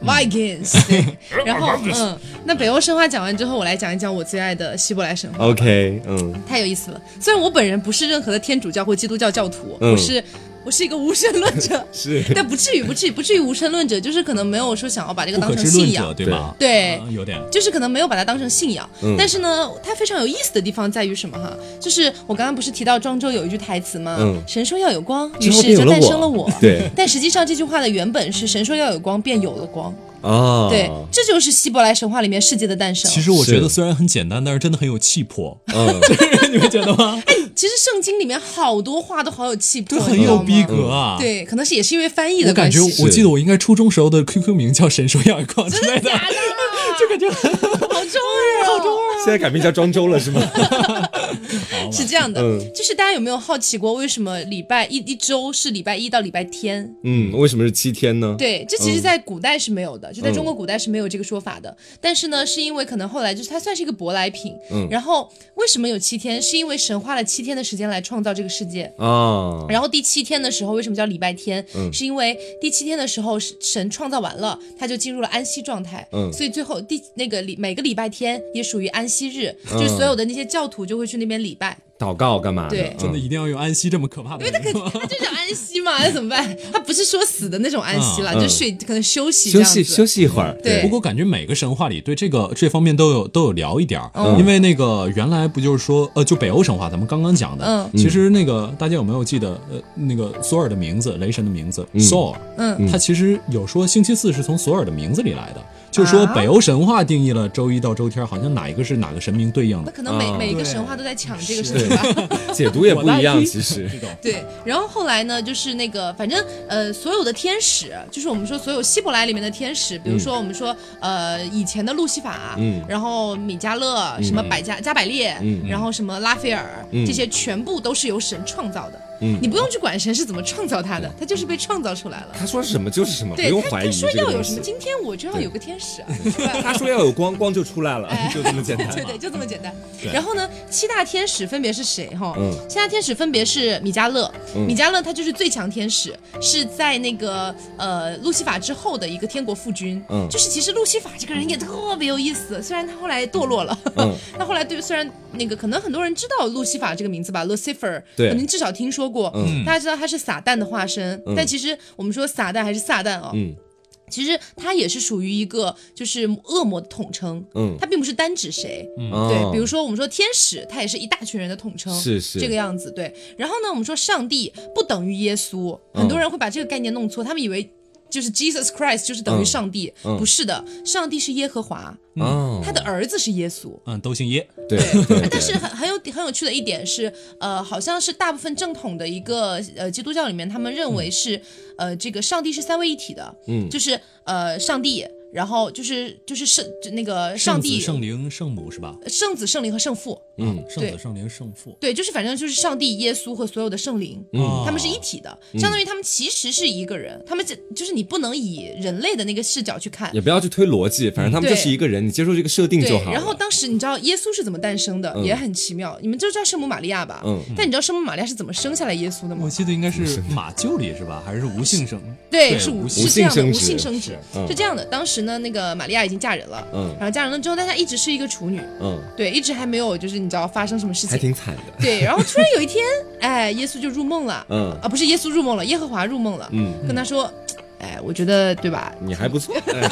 Vikings，对，然后嗯，那北欧神话讲完之后，我来讲一讲我最爱的希伯来神话。OK，嗯，太有意思了。虽然我本人不是任何的天主教或基督教教徒，嗯。我是我是一个无神论者，是但不至于不至于不至于无神论者，就是可能没有说想要把这个当成信仰对吧？对啊有点。就是可能没有把它当成信仰，嗯但是呢，它非常有意思的地方在于什么哈？就是我刚刚不是提到庄周有一句台词吗？嗯神说要有光，于是就诞生了我。对但实际上这句话的原本是神说要有光，便有了光。哦，对，这就是希伯来神话里面世界的诞生。其实我觉得虽然很简单，但是真的很有气魄，嗯，你们觉得吗？哎其实圣经里面好多话都好有气魄，就很有逼格啊。，对，可能是也是因为翻译的关系。感觉我记得我应该初中时候的 QQ 名叫神说要有光之类的，假的，就感觉很好中二哦，好中二。现在改名叫庄周了是吗？是这样的，嗯就是大家有没有好奇过，为什么礼拜一一周是礼拜一到礼拜天？嗯，为什么是七天呢？对，这其实在古代是没有的，就在中嗯国古代是没有这个说法的。但是呢，是因为可能后来就是它算是一个舶来品。嗯然后为什么有七天？是因为神花了七天的时间来创造这个世界。啊，然后第七天的时候，为什么叫礼拜天？嗯是因为第七天的时候，神创造完了，他就进入了安息状态。嗯所以最后第那个礼每个礼拜天也属于安息日，嗯就是所有的那些教徒就会去那边礼拜。祷告干嘛？对真的一定要用安息这么可怕的名字吗？他就叫安息嘛，那怎么办？他不是说死的那种安息了，嗯就睡可能休息休。息休息一会儿。对不过感觉每个神话里对这个这方面都有都有聊一点儿，嗯因为那个原来不就是说呃，就北欧神话咱们刚刚讲的，嗯其实那个大家有没有记得呃那个索尔的名字，雷神的名字、索尔，嗯，他其实有说星期四是从索尔的名字里来的，就说啊？北欧神话定义了周一到周天，好像哪一个是哪个神明对应的。那可能每、啊每一个神话都在抢这个是是吧？解读也不一样，其实。这种 对，然后后来呢，就是那个，反正呃，所有的天使，就是我们说所有希伯来里面的天使，比如说我们说、呃以前的路西法，嗯。然后米迦勒，什么百加加百列，嗯。然后什么拉斐尔，嗯。这些全部都是由神创造的。嗯你不用去管神是怎么创造他的，他就是被创造出来了。他说什么就是什么，不对他，用怀疑他说要有什么，。今天我就要有个天使啊，是吧他说要有光，光就出来了，就这么简单。对对，就这么简单。然后呢，七大天使分别是谁？哈，嗯七大天使分别是米迦勒，嗯米迦勒他就是最强天使，是在那个呃路西法之后的一个天国父君。嗯就是其实路西法这个人也特别有意思，虽然他后来堕落了，嗯 他后来对虽然那个可能很多人知道路西法这个名字吧，Lucifer，对肯定至少听说过，嗯。大家知道他是撒旦的化身，嗯。但其实我们说撒旦还是撒旦哦，嗯。其实他也是属于一个就是恶魔的统称，嗯，他并不是单指谁，哦对，比如说我们说天使，他也是一大群人的统称，是是。这个样子。对，然后呢，我们说上帝不等于耶稣，嗯很多人会把这个概念弄错，他们以为就是 Jesus Christ 就是等于上帝，嗯。不是的，上帝是耶和华，嗯，他的儿子是耶稣。嗯，都姓耶，对但是很很有很有趣的一点是，呃，好像是大部分正统的一个呃基督教里面，他们认为是，呃，这个上帝是三位一体的，嗯。就是呃上帝，然后就是就是圣那个上圣子、帝、圣灵、圣母是吧？圣子、圣灵和圣父，嗯圣子、圣灵、圣父，对，就是反正就是上帝、耶稣和所有的圣灵，嗯他们是一体的，相当于他们其实是一个人，他们这就是你不能以人类的那个视角去看。也不要去推逻辑，反正他们就是一个人，你接受这个设定对就好，然后当时你知道耶稣是怎么诞生的，嗯也很奇妙。你们就知道圣母玛利亚吧？嗯但你知道圣母玛利亚是怎么生下来耶稣的吗我？记得应该是马厩里是吧？还是无性生？对，是无无是这样的，无性生殖性生殖嗯是这样的。当时呢，那个玛利亚已经嫁人了，嗯然后嫁人了之后，但她一直是一个处女，嗯，对，一直还没有就是你知道发生什么事情。还挺惨的。对，然后突然有一天，哎，耶稣就入梦了，嗯啊，不是耶稣入梦了，耶和华入梦了，嗯，跟他说，哎，我觉得对吧？你还不错。哎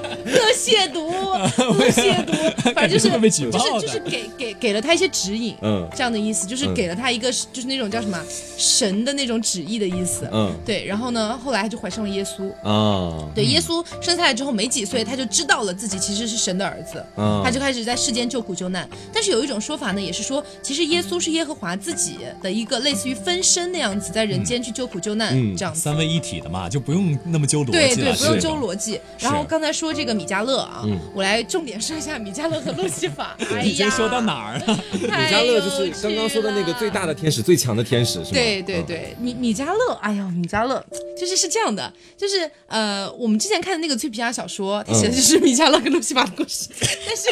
恶亵渎，恶亵渎，反正就是被举就是就是给给给了他一些指引，嗯这样的意思，就是嗯给了他一个就是那种叫什么神的那种旨意的意思。嗯对，然后呢，后来他就怀上了耶稣。啊，对，耶稣生下来之后没几岁，他就知道了自己其实是神的儿子，嗯他就开始在世间救苦救难。但是有一种说法呢，也是说，其实耶稣是耶和华自己的一个类似于分身那样子，在人间去救苦救难、嗯这样子。三位一体的嘛，就不用那么揪逻辑了。对对，不用是揪逻辑。然后刚才说这个米迦勒啊，嗯。我来重点说一下米迦勒和路西法。哎呀，已经说到哪儿了？米 米迦勒就是刚刚说的那个最大的天使、最强的天使，是吗？对对嗯，对，米米迦勒，哎呦，米迦勒就是是这样的，就是呃，我们之前看的那个脆皮鸭小说，它写的就是米迦勒跟路西法的故事，但是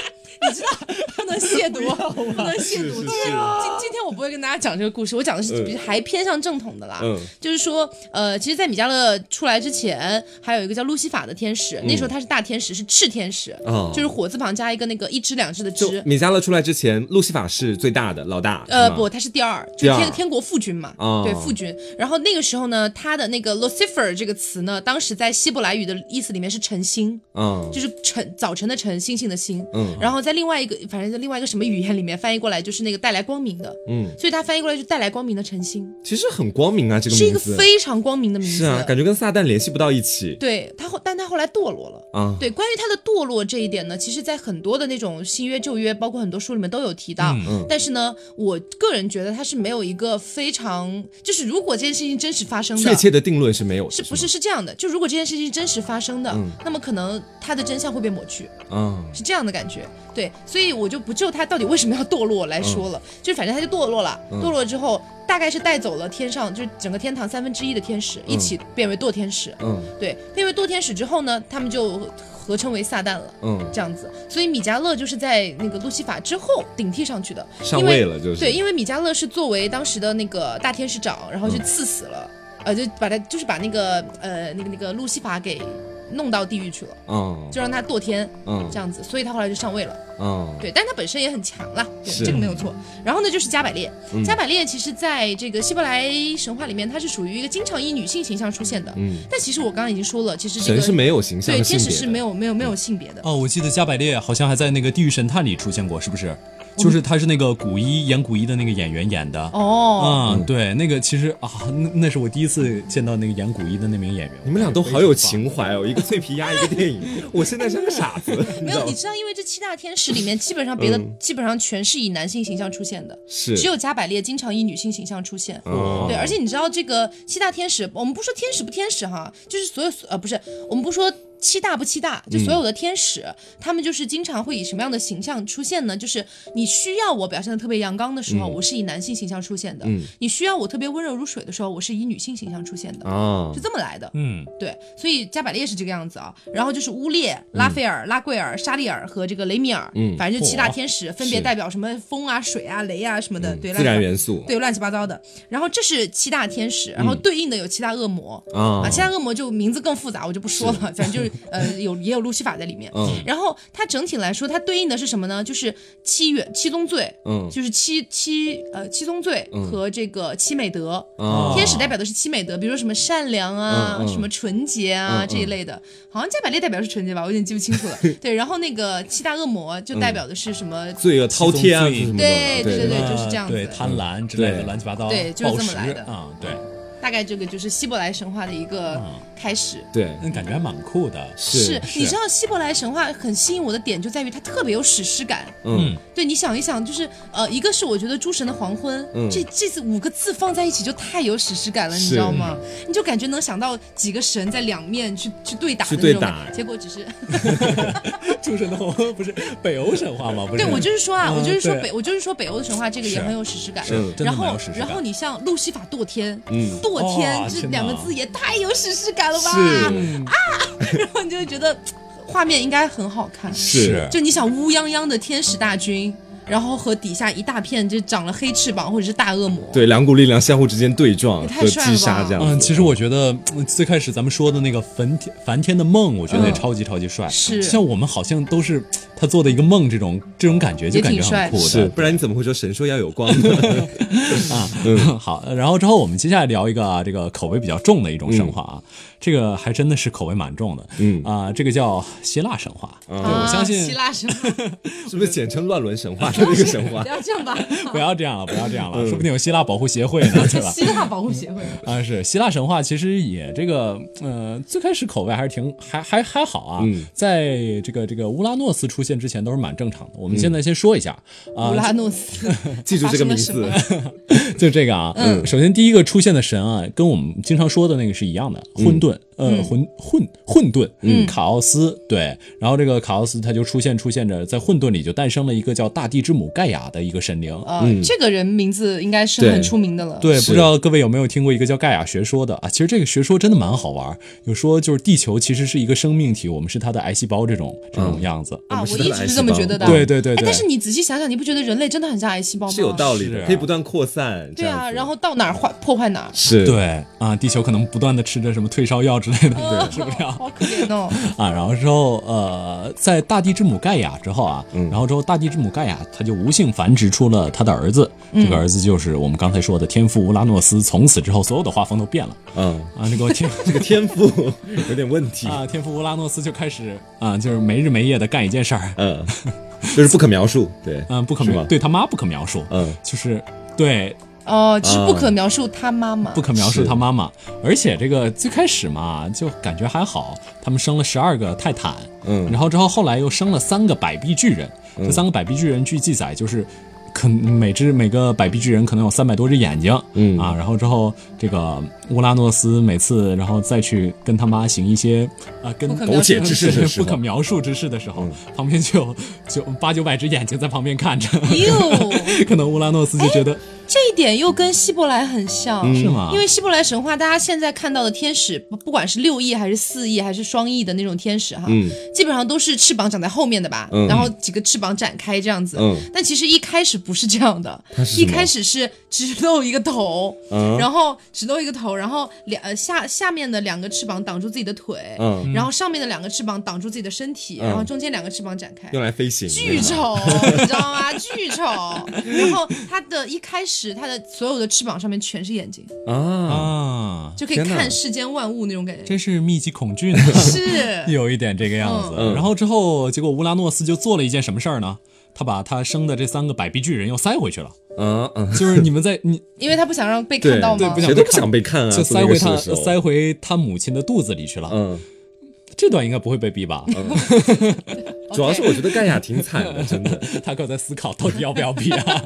你知道不能亵渎，不能亵渎。今天今今天我不会跟大家讲这个故事，我讲的是比还偏向正统的啦。嗯。就是说，呃，其实，在米迦勒出来之前，还有一个叫路西法的天使，那时候他是大天使，是炽天使，嗯就是火字旁加一个那个一只两只的就只。米迦勒出来之前，路西法是最大的老大，呃不，，他是第二，就是天天国父君嘛，哦。对父君。然后那个时候呢，他的那个 Lucifer 这个词呢，当时在希伯来语的意思里面是晨星，嗯就是晨早晨的晨，星星的星。嗯。然后在另外一个，反正在另外一个什么语言里面翻译过来就是那个带来光明的，嗯，所以它翻译过来就带来光明的晨星，其实很光明啊，这个是一个非常光明的名字。是啊，感觉跟撒旦联系不到一起对他后，但他后来堕落了。啊。对，关于他的堕落这一点呢，其实，在很多的那种新约、旧约，包括很多书里面都有提到。嗯但是呢，我个人觉得他是没有一个非常，就是如果这件事情真实发生的，确切的定论是没有的，是不是？是这样的？就如果这件事情真实发生的，嗯那么可能他的真相会被抹去，嗯，是这样的感觉。对，所以我就不就他到底为什么要堕落来说了，就反正他就堕落了，堕落之后大概是带走了天上就是整个天堂三分之一的天使，一起变为堕天使。嗯对，变为堕天使之后呢，他们就合称为撒旦了。嗯，这样子，所以米迦勒就是在那个路西法之后顶替上去的，上位了就是对，因为米迦勒是作为当时的那个大天使长，然后就嗯赐死了，呃，就把他就是把那个呃那个那个路西法给弄到地狱去了，嗯就让他堕天嗯这样子，所以他后来就上位了。嗯，对，但他本身也很强了，对，这个没有错。然后呢，就是加百列，嗯加百列其实在这个希伯来神话里面，它是属于一个经常以女性形象出现的。嗯，但其实我刚刚已经说了，其实这个神是没有形象对天使是没有没有没有性别的。哦，我记得加百列好像还在那个《地狱神探》里出现过，是不是？就是他是那个古一演古一的那个演员演的。哦，嗯、对，那个其实啊，那那是我第一次见到那个演古一的那名演员。你们俩都好有情怀哦，一个脆皮鸭，一个电影，我现在像个傻子，没有，你？知道，因为这七大天使里面，基本上别的、嗯基本上全是以男性形象出现的，是，只有加百列经常以女性形象出现。哦对，而且你知道这个七大天使，我们不说天使不天使哈，就是所有呃不是，我们不说七大不七大，就所有的天使，他们就是经常会以什么样的形象出现呢？就是你需要我表现的特别阳刚的时候，我是以男性形象出现的；嗯。你需要我特别温柔如水的时候，我是以女性形象出现的，啊。是这么来的。嗯，对，所以加百列是这个样子啊，然后就是乌列、拉斐尔、拉贵尔、沙利尔和这个雷米尔，嗯。反正就七大天使，分别代表什么风啊、水啊、雷啊什么的，对，自然乱七八元素对，乱七八糟的。然后这是七大天使，然后对应的有七大恶魔。啊。啊，七大恶魔就名字更复杂，我就不说了，反正就是呃有也有路西法在里面。嗯然后它整体来说，它对应的是什么呢？就是七元七宗罪，嗯就是七七呃七宗罪和这个七美德。嗯天使代表的是七美德，比如说什么善良啊、嗯嗯什么纯洁啊、嗯嗯这一类的。好像加百列代表是纯洁吧，我有点记不清楚了。对，然后那个七大恶魔就代表的是什么？罪恶滔天对对对呃就是这样子对，贪婪之类的乱七八糟，对就是这么来的啊，对，大概这个就是希伯来神话的一个嗯开始。对那感觉还蛮酷的。是你知道希伯来神话很吸引我的点就在于它特别有史诗感。嗯对，你想一想，就是呃，一个是我觉得诸神的黄昏，嗯这这次五个字放在一起就太有史诗感了，你知道吗？你就感觉能想到几个神在两面去去对打的那种结果只是 诸神的黄昏不是北欧神话吗？不是？对我就是说啊，嗯我就是说北，我就是说北欧的神话这个也很有史诗感。是真的然后然后你像路西法堕天，嗯堕天这两个字也太有史诗感了吧？啊 然后你就会觉得 画面应该很好看。是就你想乌泱泱的天使大军，然后和底下一大片就长了黑翅膀或者是大恶魔，对两股力量相互之间对撞和击杀这样。嗯，其实我觉得嗯最开始咱们说的那个梵天梵天的梦，我觉得也嗯超级超级帅。是像我们好像都是他做的一个梦，这种这种感觉就感觉也挺帅很酷是，不然你怎么会说神说要有光呢？啊，好，然后之后我们接下来聊一个啊，这个口味比较重的一种神话啊，这个还真的是口味蛮重的，嗯。啊，这个叫希腊神话，对啊我相信希腊神话，是不是简称乱伦神话？的那个神话。不？要这样吧，不要这样了，不要这样嗯。了，说不定有希腊保护协会呢，对吧？希腊保护协会。啊，是希腊神话，其实也这个，呃，最开始口味还是挺还还还好啊，嗯。在这个这个乌拉诺斯出现之前都是蛮正常的。我们现在先说一下。啊、乌拉诺斯，记住这个名字。就这个啊，嗯，首先第一个出现的神啊，跟我们经常说的那个是一样的，混沌顿呃混混混沌，嗯，卡奥斯对，然后这个卡奥斯他就出现出现着，在混沌里就诞生了一个叫大地之母盖亚的一个神灵。呃，这个人名字应该是很出名的了。对，是不知道各位有没有听过一个叫盖亚学说的啊？其实这个学说真的蛮好玩，有说就是地球其实是一个生命体，我们是它的癌细胞这种这种样子。啊，我一直是这么觉得的。哎，对对对对，但是你仔细想想，你不觉得人类真的很像癌细胞吗？是有道理可以不断扩散。对啊，然后到哪儿坏破坏哪儿。是，对啊，地球可能不断的吃着什么退烧药之类的，对，是不了啊？好可怜哦。啊，然后之后呃，在大地之母盖亚之后啊，然后之后大地之母盖亚他就无性繁殖出了他的儿子，这个儿子就是我们刚才说的天父乌拉诺斯。从此之后，所有的画风都变了嗯，啊，那个天 这个天赋 有点问题。啊，天父乌拉诺斯就开始啊，就是没日没夜的干一件事儿，嗯，就是不可描述。对，嗯，不可描，对他妈不可描述，嗯，就是对哦，只是不可描述他妈妈不。可描述他妈妈，而且这个最开始嘛，就感觉还好，他们生了十二个泰坦，嗯。然后之后后来又生了三个百臂巨人，这三个百臂巨人据记载就是。可每只每个百臂巨人可能有三百多只眼睛，嗯。啊，然后之后这个乌拉诺斯每次然后再去跟他妈行一些啊跟苟且之事的时候不可描述之事的时候，旁边就有就八九百只眼睛在旁边看着，哟，可能乌拉诺斯就觉得这一点又跟希伯来很像，是吗？因为希伯来神话，大家现在看到的天使，不不管是六翼还是四翼还是双翼的那种天使哈，嗯基本上都是翅膀长在后面的吧，嗯然后几个翅膀展开这样子。嗯但其实一开始不是这样的，一开始是只露一个头，嗯然后只露一个头，然后两呃下下面的两个翅膀挡住自己的腿，嗯，然后上面的两个翅膀挡住自己的身体，嗯然后中间两个翅膀展开。用来飞行。巨丑，你知道吗？巨丑。然后它的一开始，它的所有的翅膀上面全是眼睛，啊！啊，就可以看世间万物那种感觉。真是密集恐惧呢。是，有一点这个样子。嗯然后之后，结果乌拉诺斯就做了一件什么事儿呢？他把他生的这三个百臂巨人又塞回去了。嗯嗯，就是你们在你 因为他不想让被看到嘛。不想谁都不想被看啊，就塞回他塞回他母亲的肚子里去了。嗯，这段应该不会被逼吧？主要是我觉得盖亚挺惨的，真的。他可在思考到底要不要逼啊？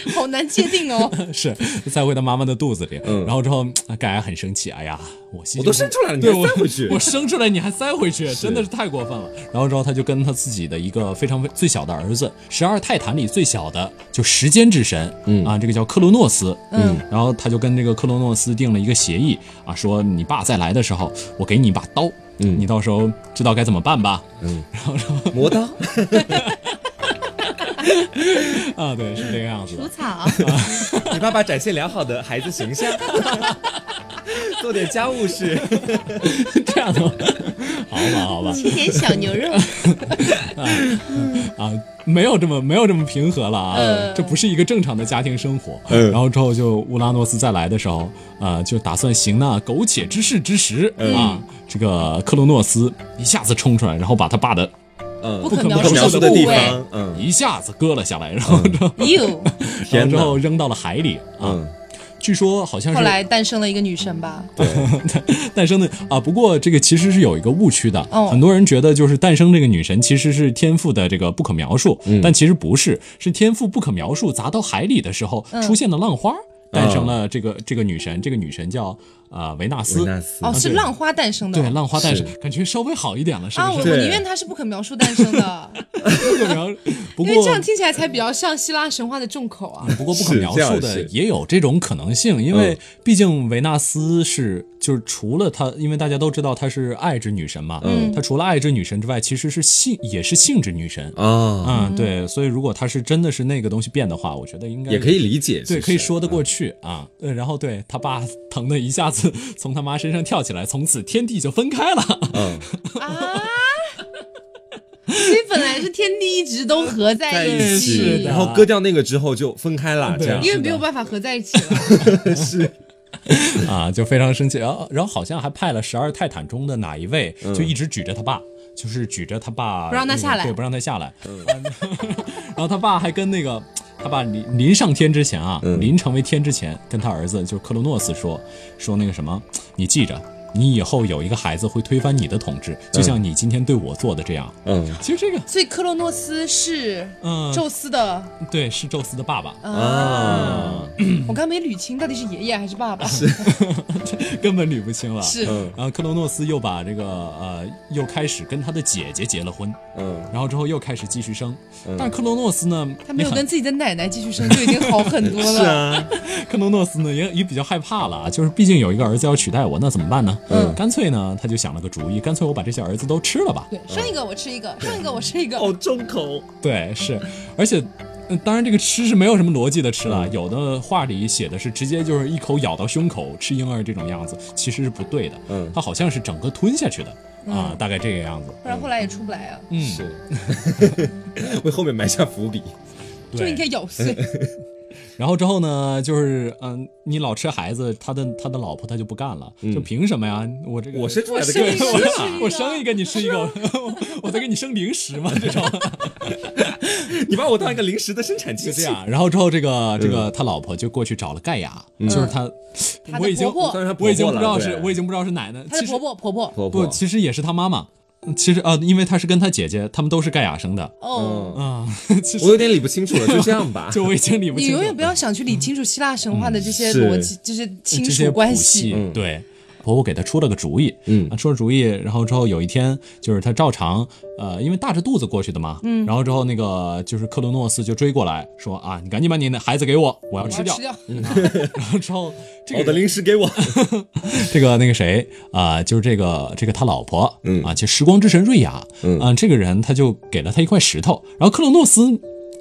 好难界定哦。是塞回他妈妈的肚子里。嗯然后之后啊盖亚很生气，哎呀，我心我都生出来了，你对我还塞回去我？生出来你还塞回去，真的是太过分了。然后之后他就跟他自己的一个非常最小的儿子，十二泰坦里最小的，就时间之神，嗯啊，这个叫克罗诺斯，嗯，然后他就跟这个克罗诺斯定了一个协议啊，说你爸再来的时候，我给你一把刀，嗯你到时候知道该怎么办吧？嗯，然后磨刀，啊，对，是这个样子除。草，你爸爸展现良好的孩子形象，做点家务事。这样的吗，好吧，好吧，切点小牛肉。啊，没有这么没有这么平和了啊，嗯这不是一个正常的家庭生活。嗯然后之后就乌拉诺斯再来的时候，呃，就打算行那苟且之事之时、嗯啊，这个克洛诺斯一下子冲出来，然后把他爸的嗯，不可可描述不可描述的部位。地方，嗯，一下子割了下来，然后 然后之后扔到了海里啊。嗯，据说好像是后来诞生了一个女神吧？对。诞生的啊，不过这个其实是有一个误区的，哦。很多人觉得就是诞生这个女神其实是天赋的这个不可描述，嗯。但其实不是，是天赋不可描述砸到海里的时候、嗯。出现的浪花。诞生了这个这个女神，这个女神叫呃维纳斯维，纳斯哦，是浪花诞生的。对，浪花诞生，感觉稍微好一点了，是啊，不是？我我宁愿它是不可描述诞生的，不可描，不过 因为这样听起来才比较像希腊神话的重口啊。不过不可描述的也有这种可能性，因为嗯毕竟维纳斯是就是除了她，因为大家都知道她是爱之女神嘛，嗯她除了爱之女神之外，其实是性也是性之女神。啊，嗯，对，所以如果她是真的是那个东西变的话，我觉得应该也可以理解，对，可以说得过去啊。呃，然后对他爸疼的一下子从他妈身上跳起来，从此天地就分开了。嗯，啊！所以本来是天地一直都合在在一一起，的然后割掉那个之后就分开了，这样因为没有办法合在一起了。是 啊，就非常生气。然后，然后好像还派了十二泰坦中的哪一位，就一直举着他爸，就是举着他爸，不让他下来对，不让他下来。然后他爸还跟那个他爸临临上天之前啊，嗯。临成为天之前，跟他儿子就克罗诺斯说说那个什么，你记着，你以后有一个孩子会推翻你的统治，就像你今天对我做的这样。嗯。其实这个，所以克洛诺斯是嗯，宙斯的。对，是宙斯的爸爸，啊，我刚没捋清到底是爷爷还是爸爸。是。根本捋不清了。是。嗯。然后克洛诺斯又把这个呃，又开始跟他的姐姐结了婚，嗯。然后之后又开始继续生。但是克洛诺斯呢，他没有跟自己的奶奶继续生，就已经好很多了。是了。啊，克洛诺斯呢也也比较害怕了啊，就是毕竟有一个儿子要取代我，那怎么办呢？嗯干脆呢他就想了个主意，干脆我把这些儿子都吃了吧。对，生一个我吃一个，生一个我吃一个。好重口。对，是，而且。呃当然，这个吃是没有什么逻辑的吃了。有的话里写的是直接就是一口咬到胸口吃婴儿这种样子，其实是不对的。嗯它好像是整个吞下去的啊，大概这个样子。不然后来也出不来啊，嗯，是，为后面埋下伏笔。就应该咬碎。然后之后呢，就是嗯、你老吃孩子，他的他的老婆他就不干了，就凭什么呀？我这个我生出来的我生一个你吃一个我生一个你吃一个，我我在给你生零食嘛，这种 你把我当一个零食的生产机器。是这样。然后之后这个这个他老婆就过去找了盖亚，就是他，我已经我已经不知道是我已经不知道是奶奶，她实婆婆婆婆不，婆婆，其实也是他妈妈。其实啊、因为他是跟他姐姐，他们都是盖亚生的哦。嗯，啊。其实我有点理不清楚了，就 这样吧。就我已经理不清楚你永远不要想去理清楚希腊神话的这些逻辑，就是亲这些属关系系。对，婆婆给她出了个主意，嗯啊，出了主意，然后之后有一天，就是她照常，呃，因为大着肚子过去的嘛，嗯，然后之后那个就是克罗诺斯就追过来说啊，你赶紧把你的孩子给我，我要吃掉吃。掉。然后之后这我的个零食给我。这个那个谁啊、就是这个这个他老婆，嗯啊，就时光之神瑞亚，嗯啊，这个人他就给了他一块石头，然后克罗诺斯。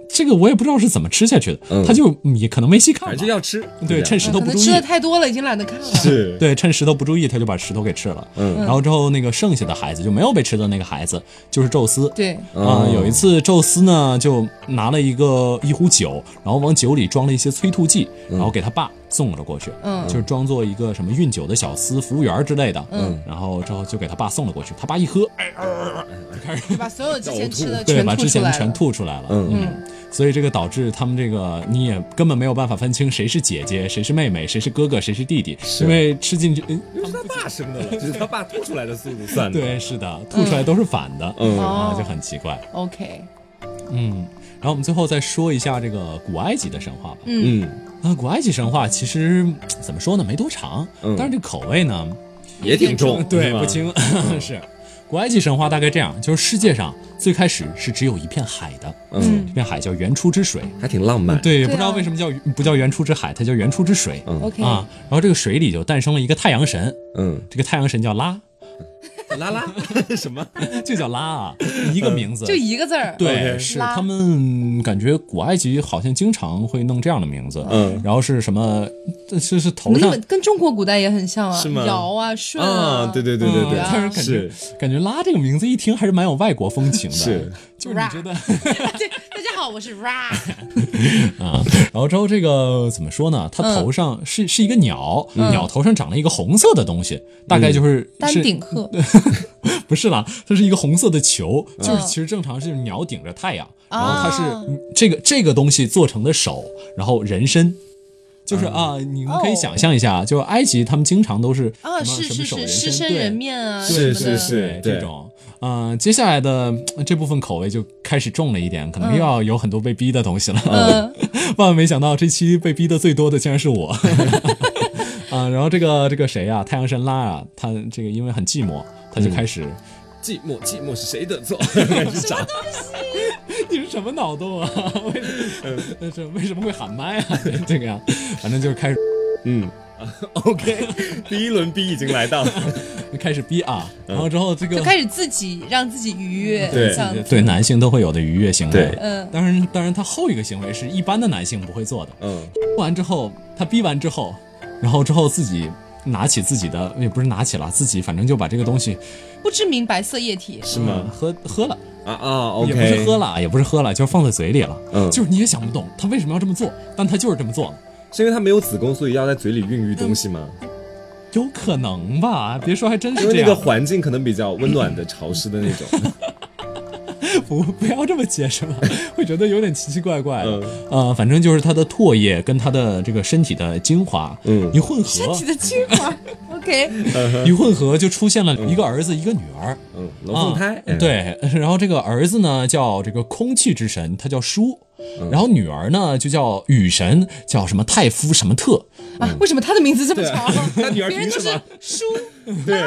这个我也不知道是怎么吃下去的，嗯。他就你可能没细看吧。反正，就要吃。对，趁石头不注意。吃的，太多了，已经懒得看了。是，对，趁石头不注意，他就把石头给吃了。嗯。然后之后那个剩下的孩子就没有被吃的那个孩子，就是宙斯。对，啊、哦有一次宙斯呢就拿了一个一壶酒，然后往酒里装了一些催吐剂，然后给他爸送了过去。嗯就是装作一个什么运酒的小厮、服务员之类的。嗯，然后之后就给他爸送了过去，他爸一喝，哎，就把所有之前吃的对，把之前全吐出来了。嗯嗯，所以这个导致他们这个你也根本没有办法分清谁是姐姐，谁是妹妹，谁是哥哥，谁是弟弟，因为吃进去，嗯因为是他爸生的了，只是他爸吐出来的速度算的。对，是的，吐出来都是反的，嗯啊，哦就很奇怪。OK，嗯，然后我们最后再说一下这个古埃及的神话吧。嗯，啊，古埃及神话其实怎么说呢，没多长，嗯但是这口味呢，也挺重，对不。清。是，古埃及神话大概这样，就是世界上最开始是只有一片海的，嗯，这片海叫原初之水。还挺浪漫。对，也对啊不知道为什么叫不叫原初之海，它叫原初之水。嗯 OK，啊，然后这个水里就诞生了一个太阳神，嗯，这个太阳神叫拉，拉拉。什么？就叫拉啊，一个名字。就一个字儿。对，是他们感觉古埃及好像经常会弄这样的名字，嗯。然后是什么？这是是头那上跟中国古代也很像啊，是吗？摇啊、舜啊，对对对对对。嗯，但是感觉感觉拉这个名字一听还是蛮有外国风情的，是，就是你觉得 我是 Ra。啊，然后之后这个怎么说呢？它头上是、是一个鸟，鸟头上长了一个红色的东西，大概就是、丹顶鹤，不是啦，它是一个红色的球，就是嗯其实正常是鸟顶着太阳，然后它是、这个这个东西做成的手，然后人身。就是啊，你们可以想象一下，就埃及他们经常都是啊，什么是是是，什么手人狮身人面啊，是是是对对这种，嗯、接下来的呃这部分口味就开始重了一点，可能又要有很多被逼的东西了。嗯，万万没想到这期被逼的最多的竟然是我。啊，然后这个这个谁啊、太阳神拉啊，他这个因为很寂寞，他就开始，寂寞寂寞是谁的错？开始找。你是什么脑洞啊？为什么为什么为什么会喊麦啊？这个呀，反正就是开始嗯，OK，第一轮逼已经来到了。开始逼啊，然后之后这个就开始自己让自己愉悦，对。对男性都会有的愉悦行为。嗯，当然，当然，他后一个行为是一般的男性不会做的。嗯，完之后，他逼完之后，然后之后自己拿起自己的，也不是拿起了，自己反正就把这个东西不知名白色液体，是吗？喝喝了，啊啊，OK，也不是喝了，也不是喝了，就是放在嘴里了。嗯就是你也想不懂他为什么要这么做，但他就是这么做了。是因为他没有子宫，所以要在嘴里孕育东西吗？有可能吧？别说，还真因为那是这。个环境可能比较温暖的、潮湿的那种。不不要这么解释了，会觉得有点奇奇怪怪的。嗯呃，反正就是他的唾液跟他的这个身体的精华，嗯你混合身体，的精华。一混合就出现了一个儿子一个女儿。嗯，龙凤胎对，然后这个儿子呢叫这个空气之神，他叫舒，然后女儿呢就叫雨神，叫什么泰夫什么特，啊，为什么他的名字这么长？他女儿别人都是凭什么？舒，对，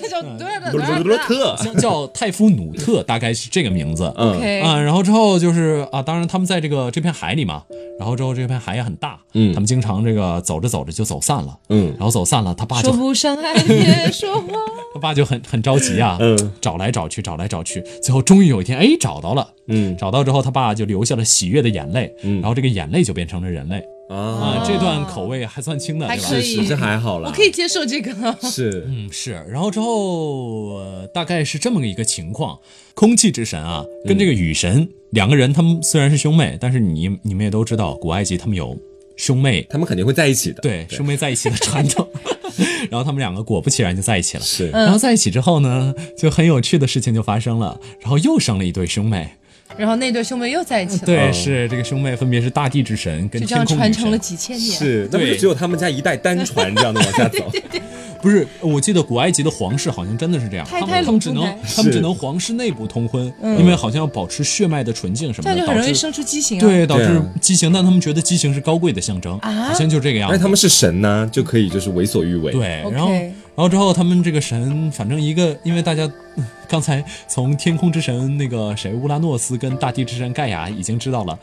他叫对的罗罗罗特，叫叫泰夫努特，大概是这个名字。嗯。OK，啊，然后之后就是啊，当然他们在这个这片海里嘛，然后之后这片海也很大，嗯他们经常这个走着走着就走散了，嗯。然后走散了，他爸就说不上爱别说话。他爸就很很着急啊，嗯找来找去找来找去，最后终于有一天，哎，找到了，嗯。找到之后，他爸就流下了喜悦的眼泪，嗯然后这个眼泪就变成了人类啊，啊，这段口味还算轻的，对是是，这还好了，我可以接受这个。是，嗯，是，然后之后、呃、大概是这么一个情况，空气之神啊，跟这个雨神、两个人，他们虽然是兄妹，但是你你们也都知道，古埃及他们有兄妹。他们肯定会在一起的，对。兄妹在一起的传统，然后他们两个果不其然就在一起了。是，然后在一起之后呢，就很有趣的事情就发生了，然后又生了一对兄妹。然后那对兄妹又在一起了，对，哦是这个兄妹分别是大地之神跟就这天空女样传承了神。几千年。是，那不就对只有他们家一代单传这样的往下走？不是，我记得古埃及的皇室好像真的是这样，他们他们只能他们是只能皇室内部通婚，因为好像要保持血脉的纯净什么的，这样就很容易致生出畸形啊。对导致啊畸形，但他们觉得畸形是高贵的象征，啊好像就这个样子。而且他们是神呢，就可以就是为所欲为。，对然后然后之后他们这个神，反正一个，因为大家嗯刚才从天空之神那个谁乌拉诺斯跟大地之神盖亚已经知道了。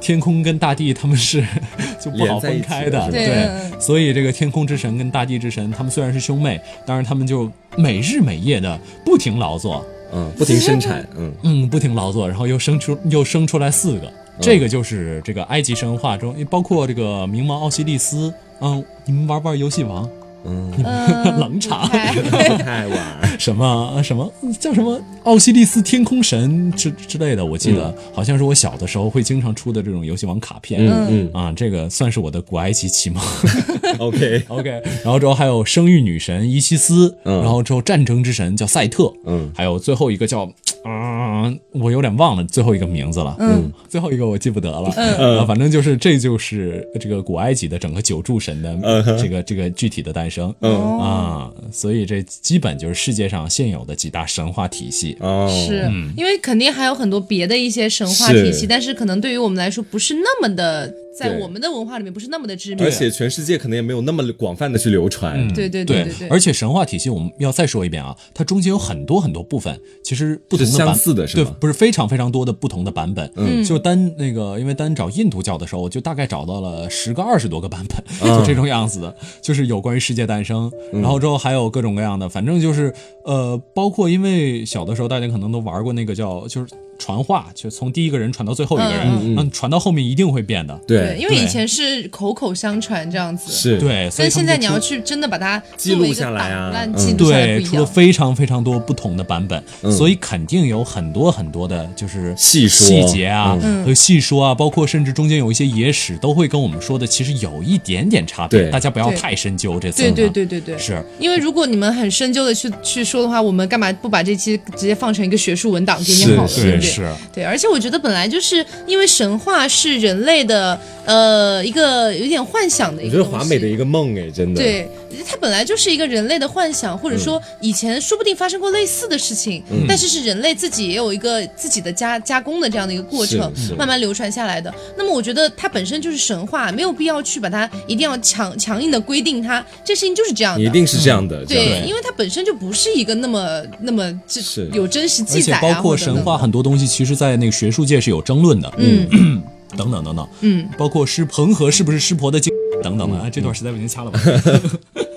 天空跟大地他们是 就不好分开的，对。嗯所以这个天空之神跟大地之神，他们虽然是兄妹，但是他们就每日每夜的不停劳作，嗯，不停生产，嗯，嗯，不停劳作，然后又生出又生出来四个，这个就是这个埃及神话中，包括这个冥王奥西利斯，嗯，你们玩不玩游戏王？嗯，冷场。太。晚。什么什么叫什么奥西利斯天空神之之类的，我记得、好像是我小的时候会经常出的这种游戏王卡片。嗯嗯。啊，这个算是我的古埃及启蒙。嗯，OK，OK，然后之后还有生育女神伊西斯，嗯。然后之后战争之神叫赛特，嗯，还有最后一个叫啊、我有点忘了最后一个名字了，嗯，最后一个我记不得了，嗯，反正就是这就是这个古埃及的整个九柱神的这个、这个具体的诞生，嗯。啊，所以这基本就是世界上现有的几大神话体系。哦，是因为肯定还有很多别的一些神话体系，但是可能对于我们来说不是那么的，在我们的文化里面不是那么的知名。而且全世界可能也没有那么广泛的去流传。对对对对对，而且神话体系我们要再说一遍啊，它中间有很多很多部分，其实不同的版相似的是吗？对，不是非常非常多的不同的版本。嗯，就单那个，因为单找印度教的时候，就大概找到了十个二十多个版本，就这种样子的，就是有关于世界诞生，然后之后还有各种各样的，反正就是呃，包括因为小的时候大家可能都玩过那个叫就是传话，就从第一个人传到最后一个人，嗯嗯，传到后面一定会变的。对，因为以前是口口相传这样子，是，对，所以现在你要去真的把它记录下来啊。记录下来对，不一样。出了非常非常多不同的版本，嗯。所以肯定有很多很多的，就是细说。细节啊，嗯。和细说啊，包括甚至中间有一些野史都会跟我们说的，其实有一点点差别，对。大家不要对太深究这次。对。对，对对对，是。因为如果你们很深究的去去说的话，我们干嘛不把这期直接放成一个学术文档给你是好了，是对不对？是，对，而且我觉得本来就是因为神话是人类的呃一个有点幻想的一我觉个东西，得华美的一个梦哎，真的。，对，它本来就是一个人类的幻想，或者说以前说不定发生过类似的事情，但是是人类自己也有一个自己的加加工的这样的一个过程慢慢流传下来的。那么我觉得它本身就是神话，没有必要去把它一定要强强硬的规定它，这事情就是这样的。一定是这样的。对，因为它本身就不是一个那么那么这是有真实记载啊，且包括神话很多东西，其实在那个学术界是有争论的，嗯。等等等等，嗯，包括师彭和是不是师婆的经等等的，啊，这段实在不行掐了吧。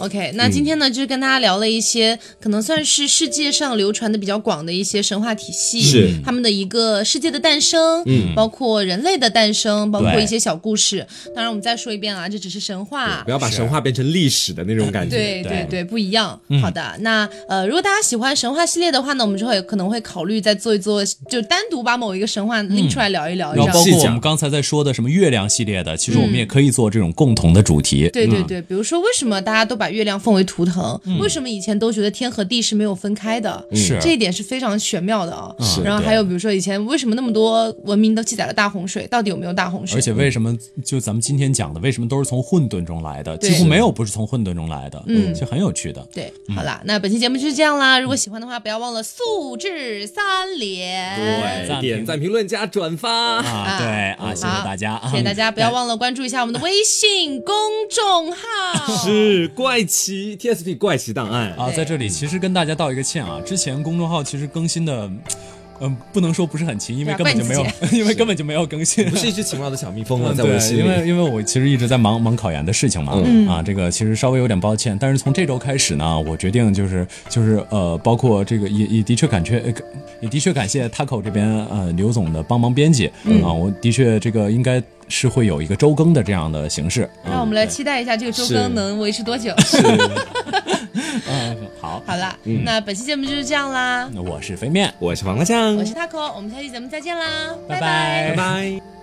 OK，那今天呢，就是跟大家聊了一些可能算是世界上流传的比较广的一些神话体系，是他们的一个世界的诞生，嗯，包括人类的诞生，包括一些小故事。当然，我们再说一遍啊，这只是神话不。要把神话变成历史的那种感觉。对对对对，不一样。好的，那呃，如果大家喜欢神话系列的话呢，我们之后也可能会考虑再做一做，就单独把某一个神话拎出来聊一聊，这样然后包括我们刚才在说的什么月亮系列的，其实我们也可以做这种共同的主题。对对对，比如说为什么大家都把把月亮奉为图腾。为什么以前都觉得天和地是没有分开的？是这一点是非常玄妙的啊。是然后还有比如说以前为什么那么多文明都记载了大洪水，到底有没有大洪水？而且为什么就咱们今天讲的，为什么都是从混沌中来的？几乎没有不是从混沌中来的，嗯就很有趣的。对，好啦，那本期节目就是这样啦。如果喜欢的话，不要忘了素质三连。对，点赞、评论、加转发。啊，对啊，谢谢大家，谢谢大家，不要忘了关注一下我们的微信公众号。是怪奇 TSP 怪奇档案。啊，在这里其实跟大家道一个歉啊，之前公众号其实更新的，嗯、不能说不是很勤，因为根本就没有，因为根本就没有更新。不是一只勤劳的小蜜蜂了，在我，心里。因为因为我其实一直在忙忙考研的事情嘛，嗯。啊，这个其实稍微有点抱歉，但是从这周开始呢，我决定就是就是呃，包括这个也也的确感觉，呃也的确感谢 Taco 这边呃刘总的帮忙编辑、嗯。啊，我的确这个应该是会有一个周更的这样的形式，让我们来期待一下这个周更能维持多久。嗯，好，好了，那本期节目就是这样啦。那我是飞面，我是黄瓜酱，我是 taco，我们下期节目再见啦，拜拜。拜拜。